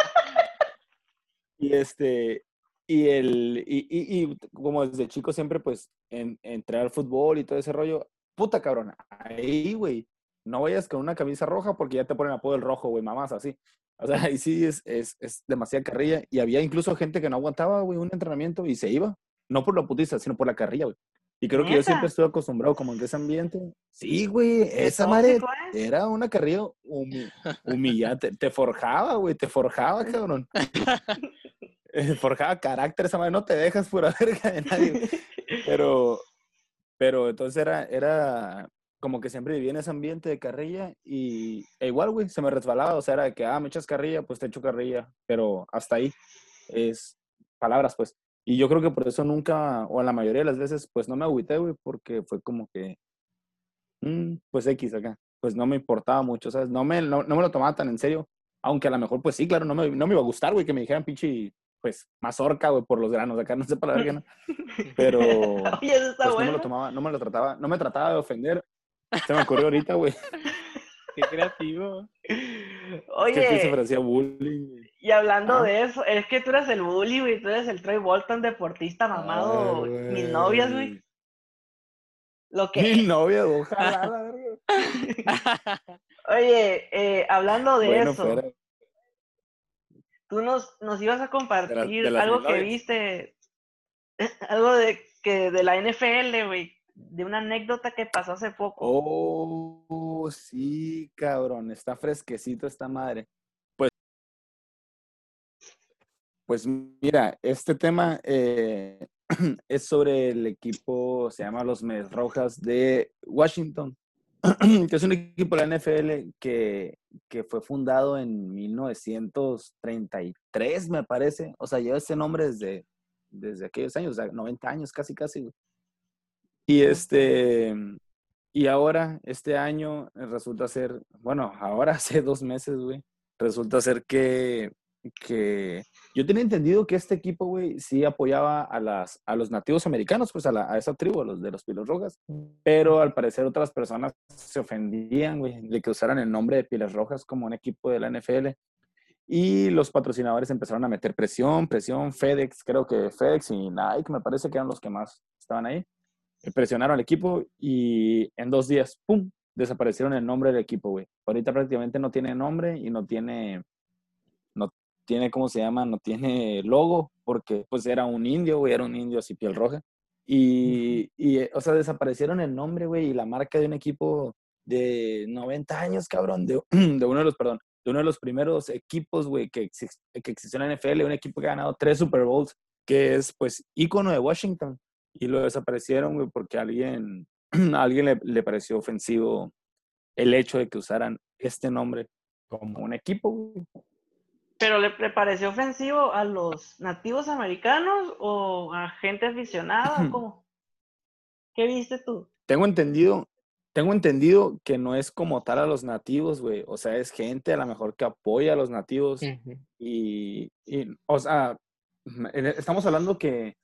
y este, y el, y, y, y como desde chico siempre, pues, en, entrar al fútbol y todo ese rollo, puta cabrona, ahí, güey, no vayas con una camisa roja porque ya te ponen apodo el rojo, güey, mamás, así. O sea, ahí sí es, es, es demasiada carrilla. Y había incluso gente que no aguantaba, güey, un entrenamiento y se iba. No por la putiza, sino por la carrilla, güey. Y creo que yo siempre estuve acostumbrado como en ese ambiente. Sí, güey, esa madre es. era una carrilla humi- humillante. Te forjaba, güey, te forjaba, cabrón. Forjaba carácter, esa madre. No te dejas pura verga de nadie. güey. Pero, pero entonces era, era, como que siempre viví en ese ambiente de carrilla y e igual, güey, se me resbalaba, o sea, era de que, ah, me echas carrilla, pues te echo carrilla, pero hasta ahí es palabras, pues. Y yo creo que por eso nunca, o la mayoría de las veces, pues no me agüité, güey, porque fue como que, mm, pues X acá, pues no me importaba mucho, ¿sabes? No me, no, no me lo tomaba tan en serio, aunque a lo mejor, pues sí, claro, no me, no me iba a gustar, güey, que me dijeran pinche, pues, mazorca, güey, por los granos, acá no sé para la verga, ¿no? Pero, Oye, eso está pues, no me lo tomaba, no me lo trataba, no me trataba de ofender. Se me ocurrió ahorita, güey, Qué creativo. que sí se Oye, parecía bullying. Y hablando Ah. de eso, es que tú eres el bully, güey. Tú eres el Troy Bolton, deportista mamado. Ay, Mis novias, güey. Lo que. novia, ojalá, la verga. Oye, eh, hablando de Bueno, eso, tú nos, nos ibas a compartir de algo que novias. viste. Algo de que de la NFL, güey. De una anécdota que pasó hace poco. Oh, sí, cabrón, está fresquecito esta madre. Pues mira, este tema eh, es sobre el equipo, se llama los Medias Rojas de Washington, que es un equipo de la NFL que, que fue fundado en 1933, me parece. O sea, lleva ese nombre desde, desde aquellos años, o sea, 90 años, casi, casi. Y este, y ahora, este año, resulta ser, bueno, ahora hace dos meses, güey, resulta ser que, que yo tenía entendido que este equipo, güey, sí apoyaba a, las, a los nativos americanos, pues a, la- a esa tribu, a los de los Pilos Rojas, pero al parecer otras personas se ofendían, güey, de que usaran el nombre de Pilas Rojas como un equipo de la NFL. Y los patrocinadores empezaron a meter presión, presión, FedEx, creo que FedEx y Nike, me parece que eran los que más estaban ahí presionaron al equipo y en dos días, ¡pum!, desaparecieron el nombre del equipo, güey. Ahorita prácticamente no tiene nombre y no tiene, tiene, ¿cómo se llama? No tiene logo porque pues era un indio, güey, era un indio así piel roja. Y, y, eh, o sea, desaparecieron el nombre, güey, y la marca de un equipo de 90 años, cabrón, de, de uno de los, perdón, de uno de los primeros equipos, güey, que, que existió en la NFL, un equipo que ha ganado tres Super Bowls, que es, pues, ícono de Washington y lo desaparecieron, güey, porque a alguien, a alguien le, le pareció ofensivo el hecho de que usaran este nombre como un equipo, güey. ¿Pero le, le pareció ofensivo a los nativos americanos o a gente aficionada? o ¿Cómo? ¿Qué viste tú? Tengo entendido, tengo entendido que no es como tal a los nativos, güey. O sea, es gente a lo mejor que apoya a los nativos y, y, o sea, en- estamos hablando que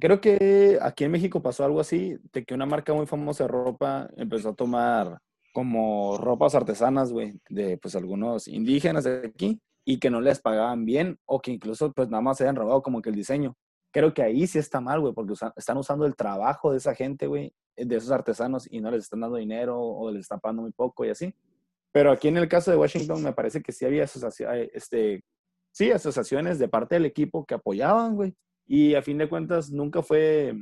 creo que aquí en México pasó algo así, de que una marca muy famosa de ropa empezó a tomar como ropas artesanas, güey, de pues algunos indígenas de aquí y que no les pagaban bien o que incluso pues nada más se habían robado como que el diseño. Creo que ahí sí está mal, güey, porque usa- están usando el trabajo de esa gente, güey, de esos artesanos y no les están dando dinero o les están pagando muy poco y así. Pero aquí en el caso de Washington me parece que sí había asociaciones, este, sí, asociaciones de parte del equipo que apoyaban, güey. Y a fin de cuentas nunca fue,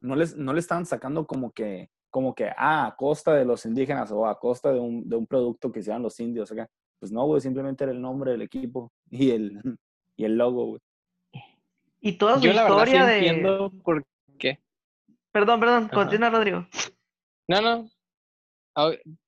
no les, no le estaban sacando como que, como que, ah, a costa de los indígenas o a costa de un, de un producto que hicieran los indios acá. Pues no, güey, simplemente era el nombre del equipo y el, y el logo, güey. Y toda su Yo la verdad sí historia de... entiendo por qué. Perdón, perdón, Ajá. continúa, Rodrigo. No, no.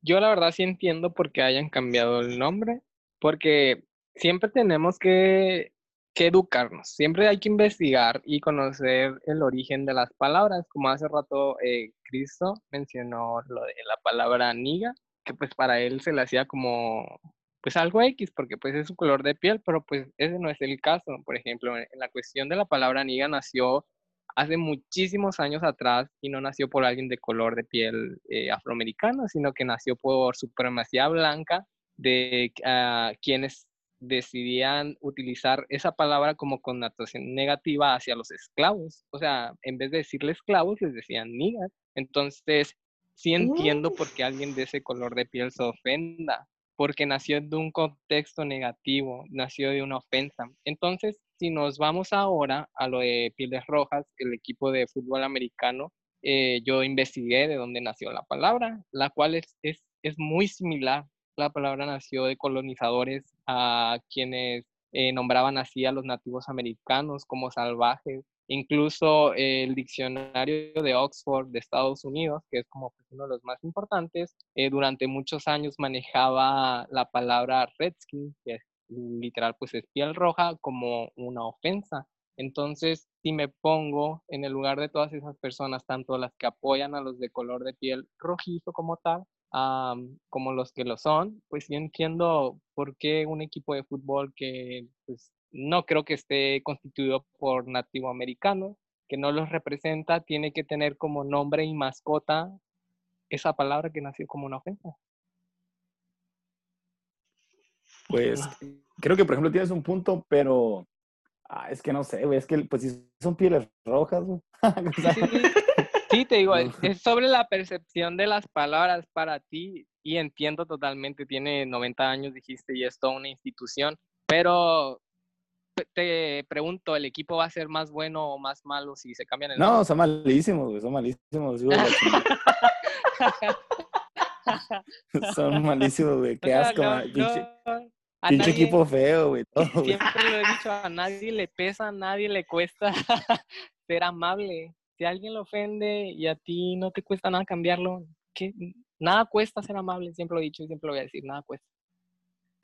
Yo la verdad sí entiendo por qué hayan cambiado el nombre, porque siempre tenemos que, que educarnos, siempre hay que investigar y conocer el origen de las palabras, como hace rato eh, Cristo mencionó lo de la palabra niga, que pues para él se le hacía como pues algo X, porque pues es su color de piel, pero pues ese no es el caso. Por ejemplo, en la cuestión de la palabra niga nació hace muchísimos años atrás y no nació por alguien de color de piel eh, afroamericano, sino que nació por supremacía blanca de ah, quienes decidían utilizar esa palabra como connotación negativa hacia los esclavos. O sea, en vez de decirle esclavos, les decían niggas. Entonces, sí entiendo por qué alguien de ese color de piel se ofenda, porque nació de un contexto negativo, nació de una ofensa. Entonces, si nos vamos ahora a lo de Pieles Rojas, el equipo de fútbol americano, eh, yo investigué de dónde nació la palabra, la cual es, es, es muy similar. La palabra nació de colonizadores a quienes eh, nombraban así a los nativos americanos como salvajes Incluso el diccionario de Oxford de Estados Unidos, que es como pues, uno de los más importantes, eh, durante muchos años manejaba la palabra redskin, que literal pues es piel roja, como una ofensa. Entonces, si me pongo en el lugar de todas esas personas, tanto las que apoyan a los de color de piel rojizo como tal, como los que lo son, pues yo entiendo por qué un equipo de fútbol que pues, no creo que esté constituido por nativo americano, que no los representa, tiene que tener como nombre y mascota esa palabra que nació como una ofensa. Pues creo que, por ejemplo, tienes un punto, pero ah, es que no sé, güey, es que pues si son pieles rojas, güey. Sí, te digo, es sobre la percepción de las palabras para ti y entiendo totalmente, tiene 90 años, dijiste, y es toda una institución, pero te pregunto, ¿el equipo va a ser más bueno o más malo si se cambian el No, son malísimos, son malísimos. son malísimos, güey, qué asco, pinche, equipo feo, güey. Siempre lo he dicho, a nadie le pesa, a nadie le cuesta ser amable si alguien lo ofende y a ti no te cuesta nada cambiarlo, que nada cuesta ser amable, siempre lo he dicho y siempre lo voy a decir, nada cuesta.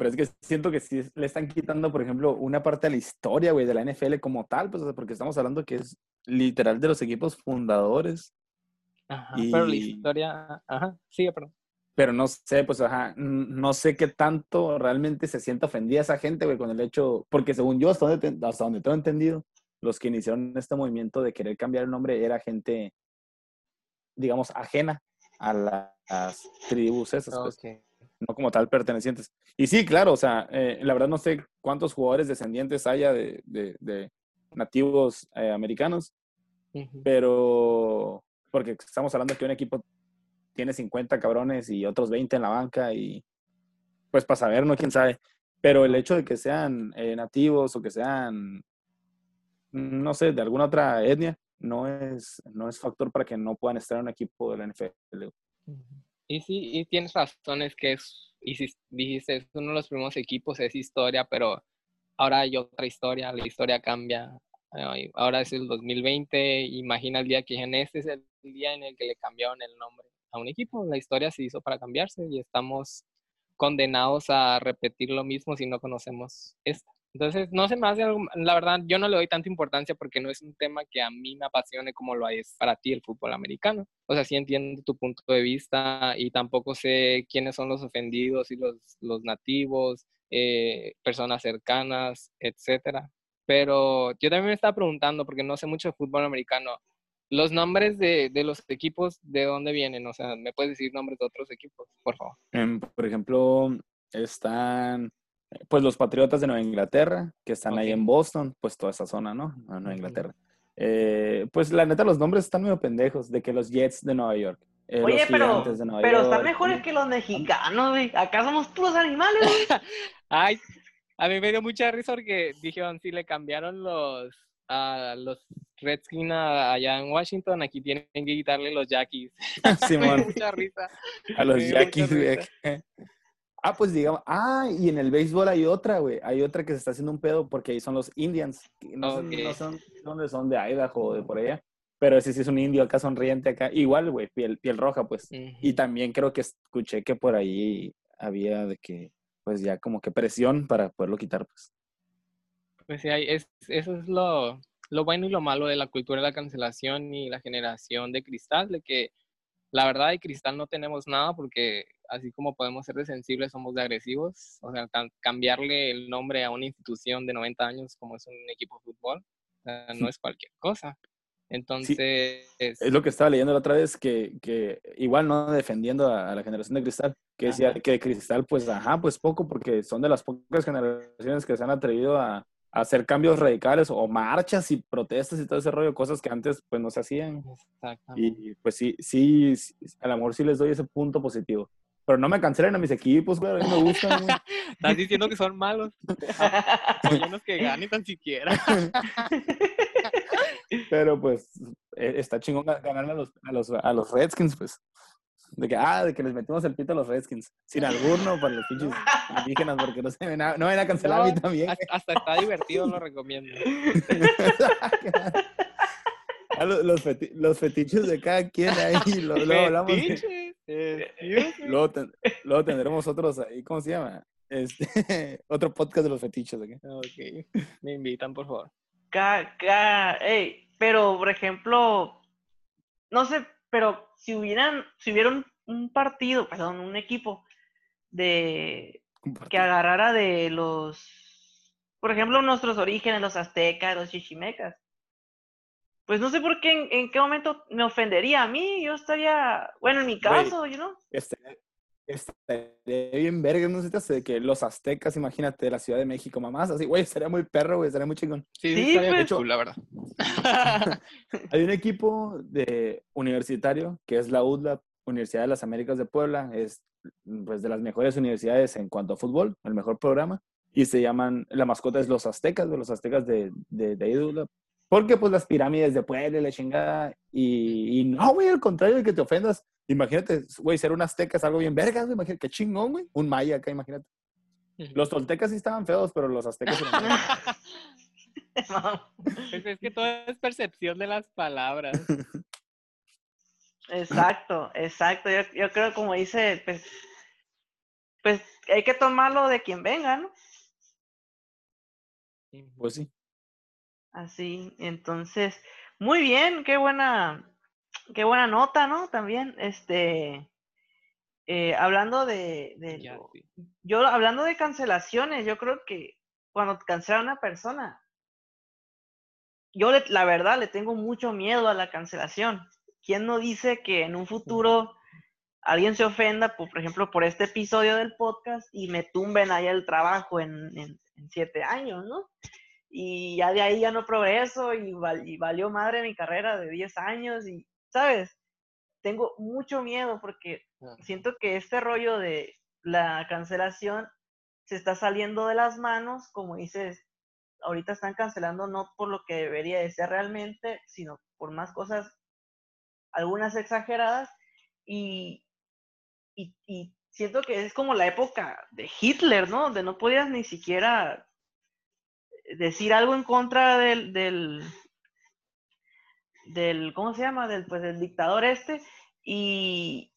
Pero es que siento que si le están quitando, por ejemplo, una parte de la historia, güey, de la NFL como tal, pues, porque estamos hablando que es literal de los equipos fundadores. Ajá, pero la historia, ajá, sigue, perdón. Pero no sé, pues, ajá, no sé qué tanto realmente se siente ofendida esa gente, güey, con el hecho, porque según yo, hasta donde, hasta donde tengo entendido, los que iniciaron este movimiento de querer cambiar el nombre era gente, digamos, ajena a las tribus esas, pues, no como tal pertenecientes. Y sí, claro, o sea, eh, la verdad no sé cuántos jugadores descendientes haya de, nativos eh, americanos, pero porque estamos hablando que un equipo tiene 50 cabrones y otros 20 en la banca y pues para saber, ¿no? ¿Quién sabe? Pero el hecho de que sean eh, nativos o que sean no sé, de alguna otra etnia, no es, no es factor para que no puedan estar en un equipo de la NFL. Y sí, y tienes razón, es que es, y si dijiste, es uno de los primeros equipos, es historia, pero ahora hay otra historia, la historia cambia. Ahora es el 2020, imagina el día que en este es el día en el que le cambiaron el nombre a un equipo. La historia se hizo para cambiarse y estamos condenados a repetir lo mismo si no conocemos esta. Entonces, no se me hace algo, la verdad, yo no le doy tanta importancia porque no es un tema que a mí me apasione como lo es para ti el fútbol americano. O sea, sí entiendo tu punto de vista y tampoco sé quiénes son los ofendidos y los, los nativos, eh, personas cercanas, etcétera. Pero yo también me estaba preguntando, porque no sé mucho de fútbol americano, los nombres de, de, los equipos, ¿de dónde vienen? O sea, ¿me puedes decir nombres de otros equipos, por favor? por ejemplo, están pues los Patriotas de Nueva Inglaterra, que están ahí en Boston, pues toda esa zona, ¿no? Nueva Inglaterra. Eh, pues la neta, los nombres están medio pendejos, de que los Jets de Nueva York. Eh, Oye, pero, pero están mejores que los mexicanos, güey. Acá somos puros animales, güey. Ay, a mí me dio mucha risa porque dijeron, si le cambiaron los, a los Redskins allá en Washington, aquí tienen que quitarle los Jackies. Simón. mucha risa. A los Jackies. Ah, pues digamos, ah, y en el béisbol hay otra, güey. Hay otra que se está haciendo un pedo porque ahí son los Indians. No, no son dónde son de Idaho o de por allá. Pero ese sí es un indio acá sonriente acá. Igual, güey, piel, piel roja, pues. Y también creo que escuché que por ahí había de que, pues ya como que presión para poderlo quitar, pues. Pues sí, es, eso es lo, lo bueno y lo malo de la cultura de la cancelación y la generación de cristal, de que la verdad de cristal no tenemos nada porque así como podemos ser de sensibles, somos de agresivos. O sea, cambiarle el nombre a una institución de 90 años como es un equipo de fútbol, no es cualquier cosa. Entonces... es lo que estaba leyendo la otra vez, que, que igual no defendiendo a, la generación de Cristal, que decía que Cristal, pues, ajá, pues poco, porque son de las pocas generaciones que se han atrevido a, hacer cambios radicales o marchas y protestas y todo ese rollo, cosas que antes pues no se hacían. Y pues sí, sí, al amor sí les doy ese punto positivo. Pero no me cancelen a mis equipos, güey, a mí me gustan. Estás diciendo que son malos. Son unos que ganen tan siquiera. Pero pues e, está chingón ganarle a los, a los, a los Redskins, pues. De que, ah, de que les metimos el pito a los Redskins. Sin alguno para los pinches indígenas, porque no se ven a, no ven a cancelar a mí también. Hasta, está divertido, lo recomiendo. Ah, lo- los, feti- los fetiches de cada quien ahí. lo- Luego hablamos. Fetiches. Luego, ten- luego tendremos otros ahí. ¿Cómo se llama? Este, otro podcast de los fetiches. ¿ok? Ok, me invitan, por favor. Ca- ca- ey, pero, por ejemplo, no sé, pero si hubieran, si hubiera un, un partido, perdón, un equipo de que agarrara de los, por ejemplo, nuestros orígenes, los aztecas, los chichimecas. Pues no sé por qué, en, en qué momento me ofendería a mí, yo estaría, bueno, en mi caso, you know, Estaría, estaría bien verga, no sé si te hace que los aztecas, imagínate, de la Ciudad de México, mamás, así, güey, estaría muy perro, güey, estaría muy chingón. Sí, Sí, sí, estaría pues. cool, la verdad. Hay un equipo de universitario que es la UDLA, Universidad de las Américas de Puebla, es pues de las mejores universidades en cuanto a fútbol, el mejor programa, y se llaman, la mascota es los aztecas, de los aztecas de, de, de ahí de UDLA, porque pues las pirámides de Puebla y la chingada, y, y no, güey, al contrario de que te ofendas, imagínate, güey, ser un azteca es algo bien vergas, güey, imagínate, qué chingón, güey, un maya acá, imagínate. Los toltecas sí estaban feos, pero los aztecas eran. Pues es que todo es percepción de las palabras. Exacto, exacto. Yo, yo creo, como dice, pues, pues hay que tomarlo de quien venga, ¿no? Pues sí. Así, entonces, muy bien, qué buena, qué buena nota, ¿no? También, este, eh, hablando de, de Ya, lo- sí. yo hablando de cancelaciones, yo creo que cuando cancela a una persona, yo le- la verdad le tengo mucho miedo a la cancelación. ¿Quién no dice que en un futuro alguien se ofenda, por, por ejemplo, por este episodio del podcast y me tumben ahí el trabajo en, en- en siete años, ¿no? Y ya de ahí ya no progreso y, val- y valió madre mi carrera de 10 años y, ¿sabes? Tengo mucho miedo porque siento que este rollo de la cancelación se está saliendo de las manos, como dices, ahorita están cancelando no por lo que debería de ser realmente, sino por más cosas, algunas exageradas, y, y, y siento que es como la época de Hitler, ¿no? Donde no podías ni siquiera decir algo en contra del, del, del ¿cómo se llama? Del, pues, del dictador este, y,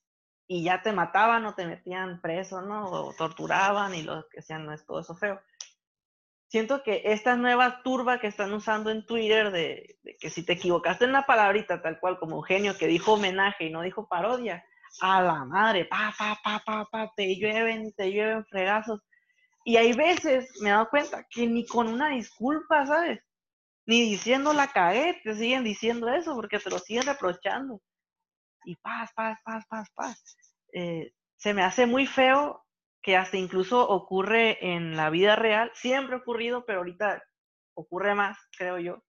y ya te mataban o te metían preso, ¿no? O torturaban y lo que sean, no es todo eso feo. Siento que esta nueva turba que están usando en Twitter de, que si te equivocaste en una palabrita tal cual como Eugenio que dijo homenaje y no dijo parodia, a la madre, pa, pa, pa, pa, pa, te llueven, te llueven fregazos. Y hay veces, me he dado cuenta, que ni con una disculpa, ¿sabes? Ni diciendo la cagué, te siguen diciendo eso porque te lo siguen reprochando. Y paz, paz, paz, paz, paz. Eh, se me hace muy feo que hasta incluso ocurre en la vida real. Siempre ha ocurrido, pero ahorita ocurre más, creo yo.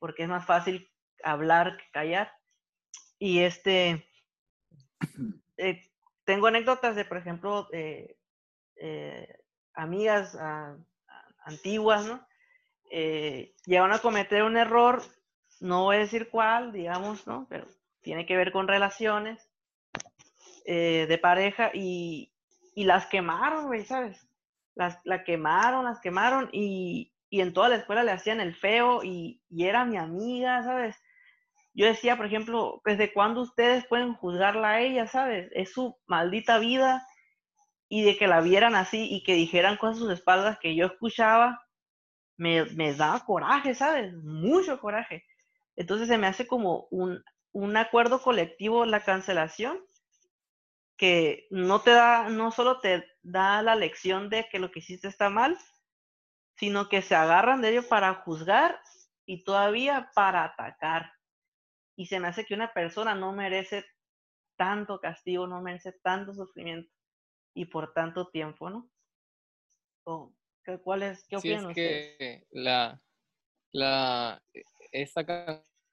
Porque es más fácil hablar que callar. Y este, eh, tengo anécdotas de, por ejemplo, eh, amigas ah, antiguas, ¿no? Eh, llegaron a cometer un error, no voy a decir cuál, digamos, ¿no? Pero tiene que ver con relaciones eh, de pareja y, y las quemaron, güey, ¿sabes? Las, la quemaron, las quemaron y, y en toda la escuela le hacían el feo y, y era mi amiga, ¿sabes? Yo decía, por ejemplo, ¿desde cuándo ustedes pueden juzgarla a ella, ¿sabes? Es su maldita vida y de que la vieran así y que dijeran cosas a sus espaldas que yo escuchaba, me, me daba coraje, ¿sabes? Mucho coraje. Entonces se me hace como un, un acuerdo colectivo la cancelación que no te da, no solo te da la lección de que lo que hiciste está mal, sino que se agarran de ello para juzgar y todavía para atacar. Y se me hace que una persona no merece tanto castigo, no merece tanto sufrimiento y por tanto tiempo, ¿no? ¿O qué, ¿Cuál es, qué Sí, es opinan ustedes? que la, la, esta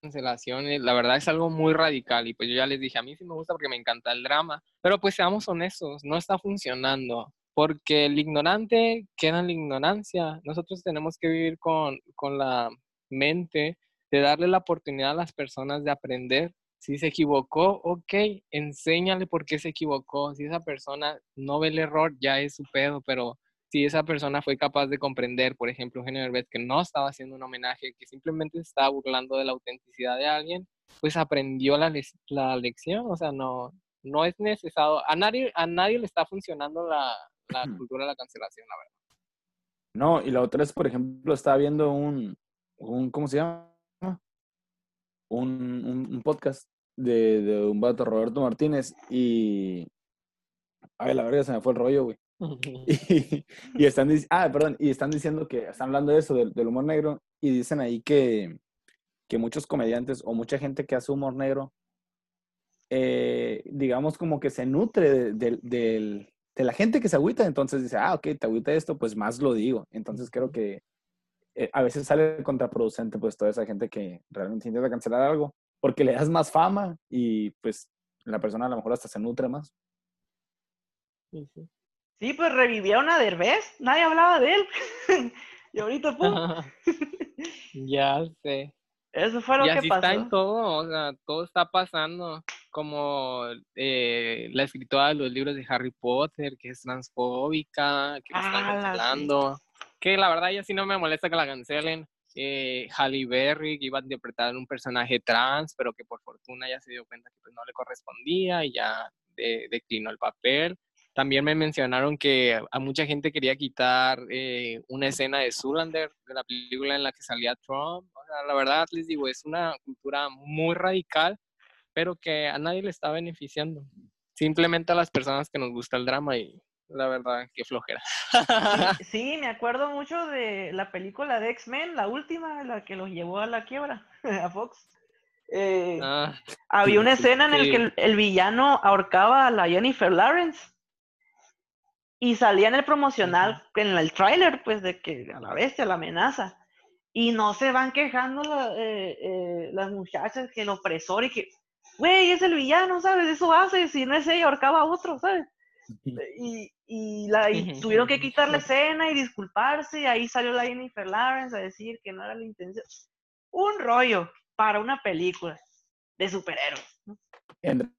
cancelación, eh, la verdad es algo muy radical y pues yo ya les dije, a mí sí me gusta porque me encanta el drama, pero pues seamos honestos, no está funcionando, porque el ignorante queda en la ignorancia. Nosotros tenemos que vivir con, con la mente de darle la oportunidad a las personas de aprender. Si se equivocó, ok, enséñale por qué se equivocó. Si esa persona no ve el error, ya es su pedo, pero si esa persona fue capaz de comprender, por ejemplo, Eugenio Derbez, que no estaba haciendo un homenaje, que simplemente estaba burlando de la autenticidad de alguien, pues aprendió la, la lección, o sea, no, no es necesario, a nadie, a nadie le está funcionando la, la cultura de la cancelación, la verdad. No, y la otra es, por ejemplo, estaba viendo un, un ¿cómo se llama? Un, un, podcast de, de, un vato, Roberto Martínez, y... Ay, la verdad se me fue el rollo, güey. y, y, están, ah, perdón, y están diciendo que, están hablando de eso, del, del humor negro, y dicen ahí que, que muchos comediantes o mucha gente que hace humor negro, eh, digamos como que se nutre de, de, de, la gente que se agüita, entonces dice, ah, ok, te agüita esto, pues más lo digo. Entonces creo que eh, a veces sale contraproducente pues toda esa gente que realmente intenta cancelar algo, porque le das más fama y pues la persona a lo mejor hasta se nutre más. Sí, pues revivieron a Derbez, nadie hablaba de él. y ahorita, pum. ya sé. Eso fue lo y que así pasó. está en todo, o sea, todo está pasando. Como eh, la escritora de los libros de Harry Potter, que es transfóbica, que la están Ah, la- cancelando. Que la verdad, ya sí no me molesta que la cancelen. Eh, Halle Berry, que iba a interpretar un personaje trans, pero que por fortuna ya se dio cuenta que pues, no le correspondía y ya de- declinó el papel. También me mencionaron que a mucha gente quería quitar eh, una escena de Zoolander, de la película en la que salía Trump. O sea, la verdad, les digo, es una cultura muy radical, pero que a nadie le está beneficiando. Simplemente a las personas que nos gusta el drama y la verdad, qué flojera. Sí, me acuerdo mucho de la película de X-Men, la última, la que los llevó a la quiebra, a Fox. Eh, Ah, había una escena en la que el, el villano ahorcaba a la Jennifer Lawrence. Y salía en el promocional, en el tráiler, pues, de que a la bestia, la amenaza. Y no se van quejando la- eh, eh, las muchachas que el opresor y que, güey, es el villano, ¿sabes? Eso hace, si no es ella, ahorcaba a otro, ¿sabes? Y, y, la, y tuvieron que quitar la escena y disculparse, y ahí salió la Jennifer Lawrence a decir que no era la intención. Un rollo para una película de superhéroes. En,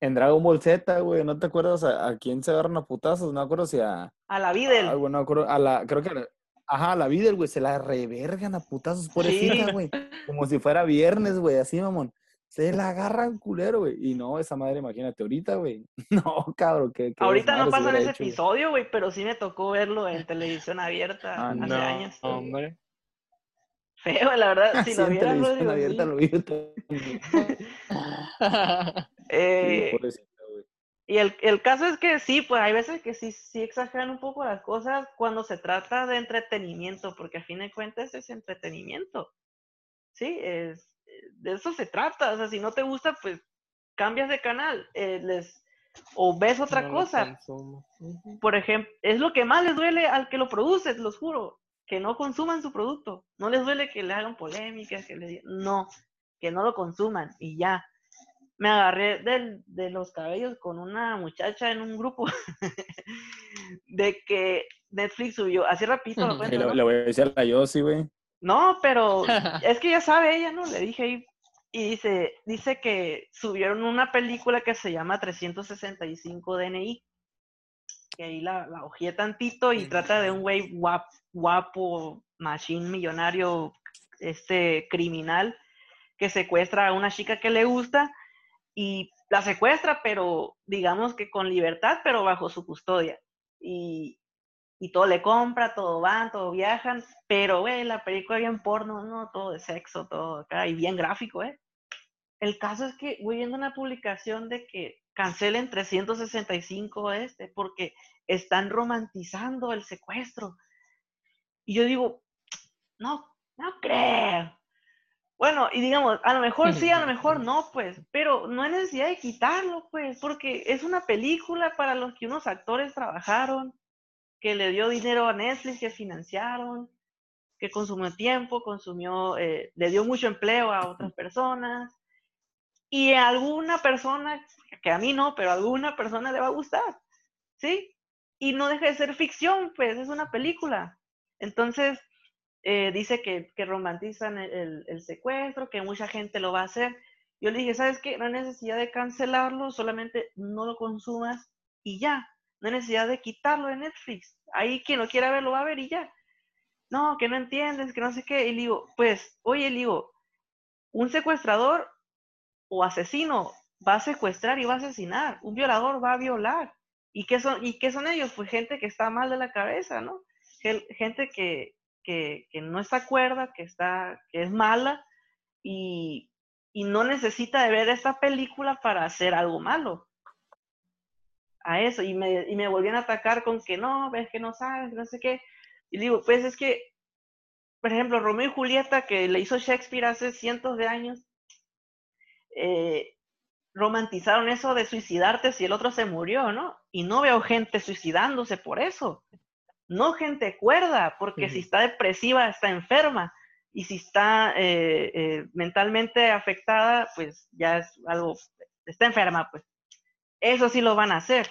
en Dragon Ball Z, güey, ¿no te acuerdas a, a quién se agarran a putazos? No me acuerdo si a... A la vida. Ay, güey, no me acuerdo, a la, creo que a ajá, a la Videl, güey, se la revergan a putazos, pobrecita, güey. Como si fuera viernes, güey, así, mamón. Se la agarran culero, güey. Y no, esa madre, imagínate, ahorita, güey. No, cabrón, que Ahorita no pasa en ese episodio, güey, pero sí me tocó verlo en televisión abierta Ah, hace no, años. hombre. Feo, la verdad, si lo vieras, Rodrigo, abierta sí. lo vi Sí, Eh. Y el, el caso es que sí, pues hay veces que sí, sí exageran un poco las cosas cuando se trata de entretenimiento, porque a fin de cuentas es entretenimiento. Sí, es, de eso se trata. O sea, si no te gusta, pues cambias de canal eh, les, o ves otra No cosa. Por ejemplo, es lo que más les duele al que lo produce, los juro, que no consuman su producto. No les duele que le hagan polémicas, que le digan, no, que no lo consuman y ya. Me agarré del- de los cabellos con una muchacha en un grupo de que Netflix subió, así rapidito lo cuento, ¿no? le voy a decir a la Yossi, güey. No, pero es que ya sabe ella, ¿no? Le dije ahí. Y dice, dice que subieron una película que se llama 365 DNI. Que ahí la, la hojeé tantito y trata de un güey guap- guapo, machine millonario, este criminal, que secuestra a una chica que le gusta y la secuestra, pero digamos que con libertad, pero bajo su custodia. Y, y todo le compra, todo van, todo viajan, pero, güey, la película bien porno, ¿no? Todo de sexo, todo acá, y bien gráfico, ¿eh? El caso es que voy viendo una publicación de que cancelen 365 este, porque están romantizando el secuestro. Y yo digo, no, no creo. Bueno, y digamos, a lo mejor sí, a lo mejor no, pues, pero no hay necesidad de quitarlo, pues, porque es una película para los que unos actores trabajaron, que le dio dinero a Netflix, que financiaron, que consumió tiempo, consumió, eh, le dio mucho empleo a otras personas. Y a alguna persona, que a mí no, pero a alguna persona le va a gustar, ¿sí? Y no deja de ser ficción, pues es una película. Entonces, eh, dice que, que romantizan el, el- secuestro, que mucha gente lo va a hacer. Yo le dije, ¿sabes qué? No hay necesidad de cancelarlo, solamente no lo consumas y ya. No hay necesidad de quitarlo de Netflix. Ahí quien lo quiera ver lo va a ver y ya. No, que no entiendes, que no sé qué. Y le digo, pues, oye, le digo, un secuestrador o asesino va a secuestrar y va a asesinar. Un violador va a violar. ¿Y qué son, y qué son ellos? Pues gente que está mal de la cabeza, ¿no? Gente que, que, no está cuerda, que, está, que es mala y, y no necesita de ver esta película para hacer algo malo. A eso, y me, y me volvían a atacar con que no, ves que no sabes, no sé qué. Y digo, pues es que, por ejemplo, Romeo y Julieta, que le hizo Shakespeare hace cientos de años, eh, romantizaron eso de suicidarte si el otro se murió, ¿no? Y no veo gente suicidándose por eso. No gente cuerda, porque si está depresiva, está enferma y si está eh, eh, mentalmente afectada, pues ya es algo, está enferma, pues eso sí lo van a hacer.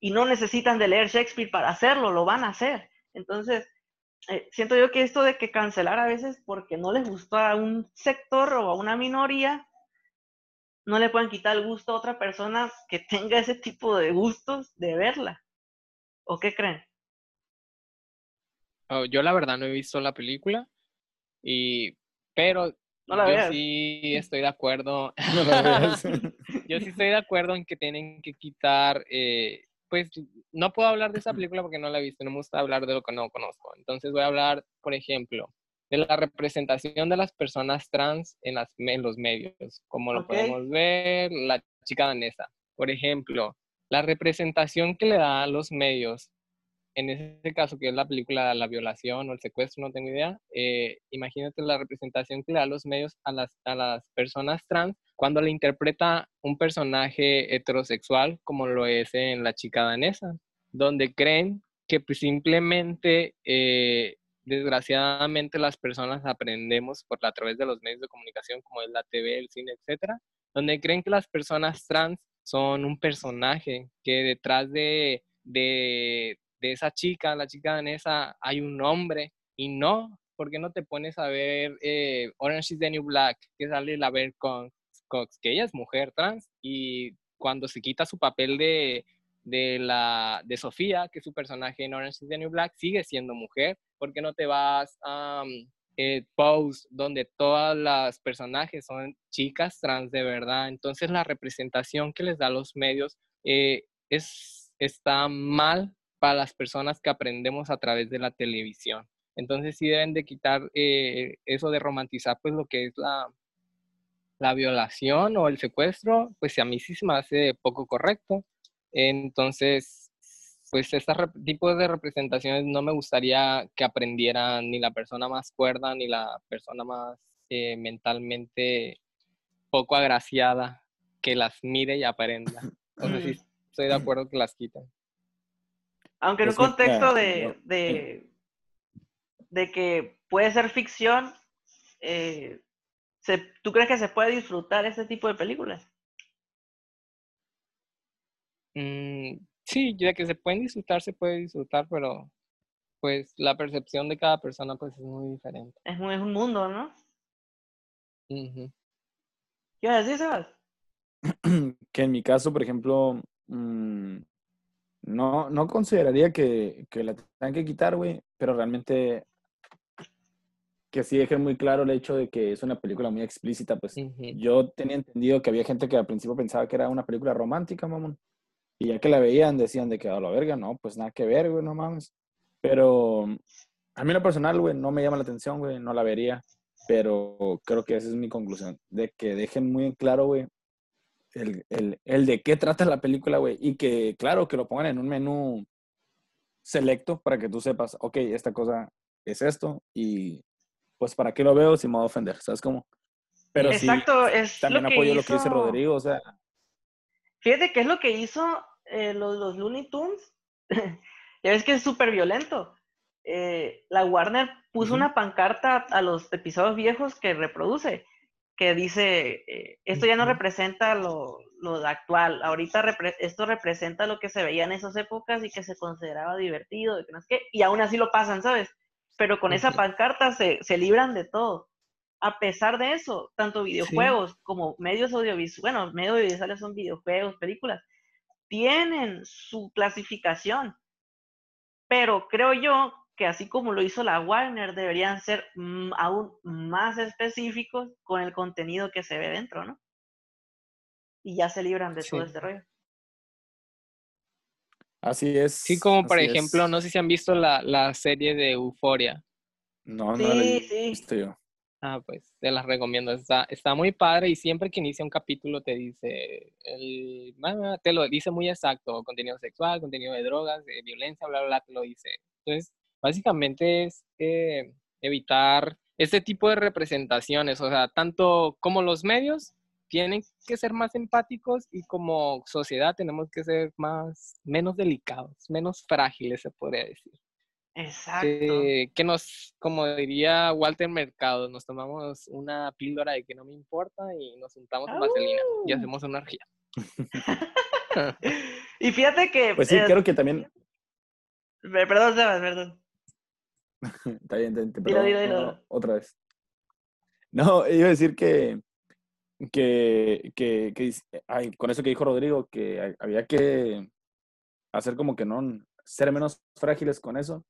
Y no necesitan de leer Shakespeare para hacerlo, lo van a hacer. Entonces, eh, siento yo que esto de que cancelar a veces porque no les gustó a un sector o a una minoría, no le pueden quitar el gusto a otra persona que tenga ese tipo de gustos de verla. ¿O qué creen? Oh, yo la verdad no he visto la película, y, pero yo sí estoy de acuerdo. yo sí estoy de acuerdo en que tienen que quitar, eh, pues no puedo hablar de esa película porque no la he visto, no me gusta hablar de lo que no conozco. Entonces voy a hablar, por ejemplo, de la representación de las personas trans en, las, en los medios, como lo podemos ver, la chica danesa. Por ejemplo, la representación que le da a los medios en ese caso, que es la película La violación o el secuestro, no tengo idea, eh, imagínate la representación que le da los medios a las, a las personas trans cuando le interpreta un personaje heterosexual como lo es en La chica danesa, donde creen que pues, simplemente, eh, desgraciadamente, las personas aprendemos por a través de los medios de comunicación como es la TV, el cine, etcétera, donde creen que las personas trans son un personaje que detrás de, de, de esa chica, la chica danesa, hay un hombre y no, ¿por qué no te pones a ver eh, Orange is the New Black, que sale la ver Cox, que ella es mujer trans y cuando se quita su papel de, de, la, de Sofía, que es su personaje en Orange is the New Black, sigue siendo mujer, ¿por qué no te vas a um, eh, Pose, donde todas las personajes son chicas trans de verdad? Entonces la representación que les da los medios eh, es, está mal para las personas que aprendemos a través de la televisión. Entonces sí deben de quitar eh, eso de romantizar pues lo que es la, la violación o el secuestro, pues a mí sí se me hace poco correcto. Entonces, pues este tipo de representaciones no me gustaría que aprendieran ni la persona más cuerda ni la persona más eh, mentalmente poco agraciada que las mire y aprenda. Entonces sí estoy de acuerdo que las quiten. Aunque en un contexto de, de, que puede ser ficción, eh, ¿tú crees que se puede disfrutar ese tipo de películas? Mm, sí, ya que se pueden disfrutar, se puede disfrutar, pero pues la percepción de cada persona pues es muy diferente. Es, es un mundo, ¿no? Uh ¿Qué decir, Sebas? que en mi caso, por ejemplo, mm, no, no consideraría que, que la tengan que quitar, güey, pero realmente que sí dejen muy claro el hecho de que es una película muy explícita, pues yo tenía entendido que había gente que al principio pensaba que era una película romántica, mamón. Y ya que la veían, decían de que a la verga, no, pues nada que ver, güey, no mames. Pero a mí lo personal, güey, no me llama la atención, güey, no la vería. Pero creo que esa es mi conclusión, de que dejen muy en claro, güey, el, el, el, de qué trata la película, güey. Y que, claro, que lo pongan en un menú selecto para que tú sepas, ok, esta cosa es esto y pues para qué lo veo si me va a ofender, ¿sabes cómo? Pero Exacto, es también apoyo lo que dice Rodrigo, o sea. Fíjate qué es lo que hizo eh, los, los, Looney Tunes. ya ves que es súper violento. Eh, la Warner puso una pancarta a los episodios viejos que reproduce que dice, eh, esto ya no representa lo, lo actual, ahorita esto representa lo que se veía en esas épocas y que se consideraba divertido, y, que no es y aún así lo pasan, ¿sabes? Pero con esa pancarta se, se libran de todo. A pesar de eso, tanto videojuegos como medios audiovisuales, bueno, medios audiovisuales son videojuegos, películas, tienen su clasificación. Pero creo yo que así como lo hizo la Warner, deberían ser mm, aún más específicos con el contenido que se ve dentro, ¿no? Y ya se libran de todo este rollo. Así es. Sí, como por es. ejemplo, no sé si han visto la, la serie de Euforia. No, no Sí, la he sí. visto yo. Ah, pues te las recomiendo. Está, está muy padre y siempre que inicia un capítulo te dice, el, te lo dice muy exacto, contenido sexual, contenido de drogas, de violencia, bla, bla, bla, te lo dice. Entonces, básicamente es eh, evitar este tipo de representaciones, o sea, tanto como los medios tienen que ser más empáticos y como sociedad tenemos que ser más, menos delicados, menos frágiles, se podría decir Exacto. que, que nos, como diría Walter Mercado, nos tomamos una píldora de que no me importa y nos untamos en vaselina y hacemos una orgía. Y fíjate que. Pues sí, eh, creo que también. pe- Perdón, Sebas, perdón. Está bien, te- te- Dilo, otra vez. No, iba a decir que, que, que, que ay, con eso que dijo Rodrigo, que había que hacer como que no, ser menos frágiles con eso.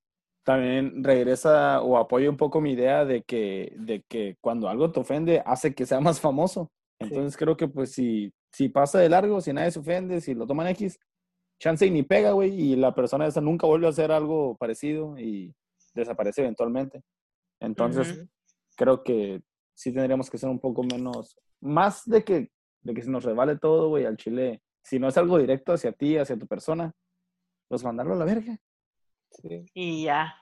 También regresa o apoya un poco mi idea de que, de que cuando algo te ofende hace que sea más famoso. Entonces creo que pues si, si pasa de largo, si nadie se ofende, si lo toman X, chance y ni pega, güey, y la persona esa nunca vuelve a hacer algo parecido y desaparece eventualmente. Entonces, creo que sí tendríamos que ser un poco menos, más de que, de que se nos revale todo, güey, al chile. Si no es algo directo hacia ti, hacia tu persona, pues mandarlo a la verga. Sí. Y ya.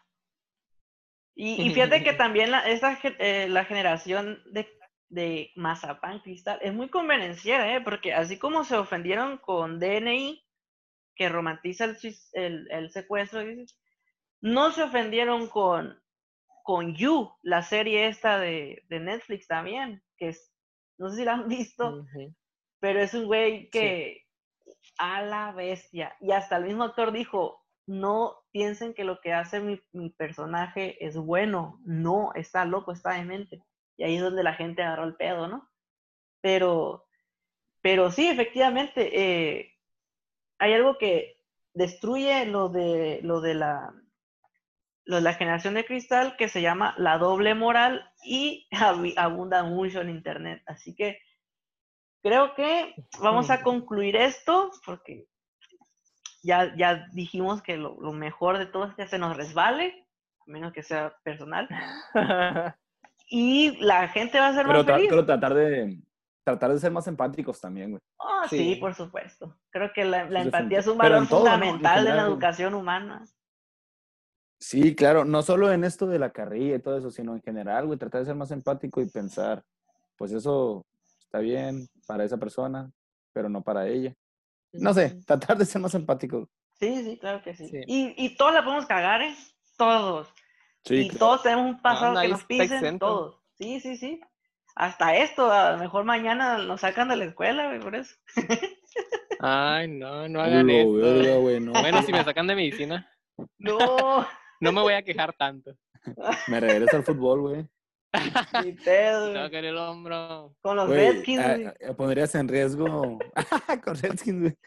Y, y fíjate que también la, esta, eh, la generación de, de Mazapán Cristal es muy convenenciera, ¿eh? Porque así como se ofendieron con DNI, que romantiza el, el, el secuestro, dices, no se ofendieron con, con You, la serie esta de, de Netflix también, que es, no sé si la han visto, pero es un güey que a la bestia. Y hasta el mismo actor dijo, no piensen que lo que hace mi, mi personaje es bueno. No, está loco, está demente. Y ahí es donde la gente agarró el pedo, ¿no? Pero, pero sí, efectivamente, eh, hay algo que destruye lo de, lo de la la generación de cristal que se llama la doble moral y abu- abunda mucho en internet. Así que creo que vamos a concluir esto porque ya, ya dijimos que lo, lo mejor de todo es que se nos resbale, a menos que sea personal, y la gente va a ser Pero, más feliz. pero tratar de tratar de ser más empáticos también, güey. Ah, sí. Sí. por supuesto. Creo que la, empatía es un valor fundamental de la educación humana. Sí, claro, no solo en esto de la carrilla y todo eso, sino en general, güey, tratar de ser más empático y pensar, pues eso está bien para esa persona, pero no para ella. No sé, tratar de ser más empático. Sí, sí, claro que sí. Sí. Y, y todos la podemos cagar, ¿eh? Todos. Sí, y claro. todos tenemos un pasado que nos pisen, todos. Sí, sí, sí. Hasta esto, a lo mejor mañana nos sacan de la escuela, güey, por eso. Ay, no, no hagan eso. verga, güey, no. Bueno, si me sacan de medicina, No, no me voy a quejar tanto. Me regreso al fútbol, güey. ni pedo, el hombro. Con los Güey, Redskins, güey. pondrías en riesgo con Redskins, güey.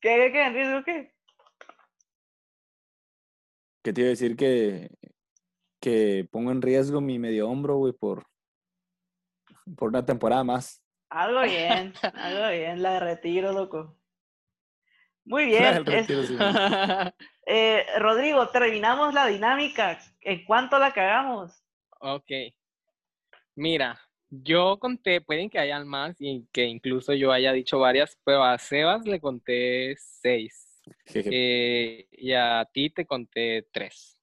¿Qué, qué, qué? ¿En riesgo qué? Que te iba a decir que, que pongo en riesgo mi medio hombro, güey, por, por una temporada más. Algo bien, algo bien, la retiro, loco. Muy bien. del retiro, es- sí. eh, Rodrigo, terminamos la dinámica. ¿En cuánto la cagamos? Ok. Mira, yo conté, pueden que hayan más y que incluso yo haya dicho varias, pero a Sebas le conté seis. Jeje, Eh, y a ti te conté tres.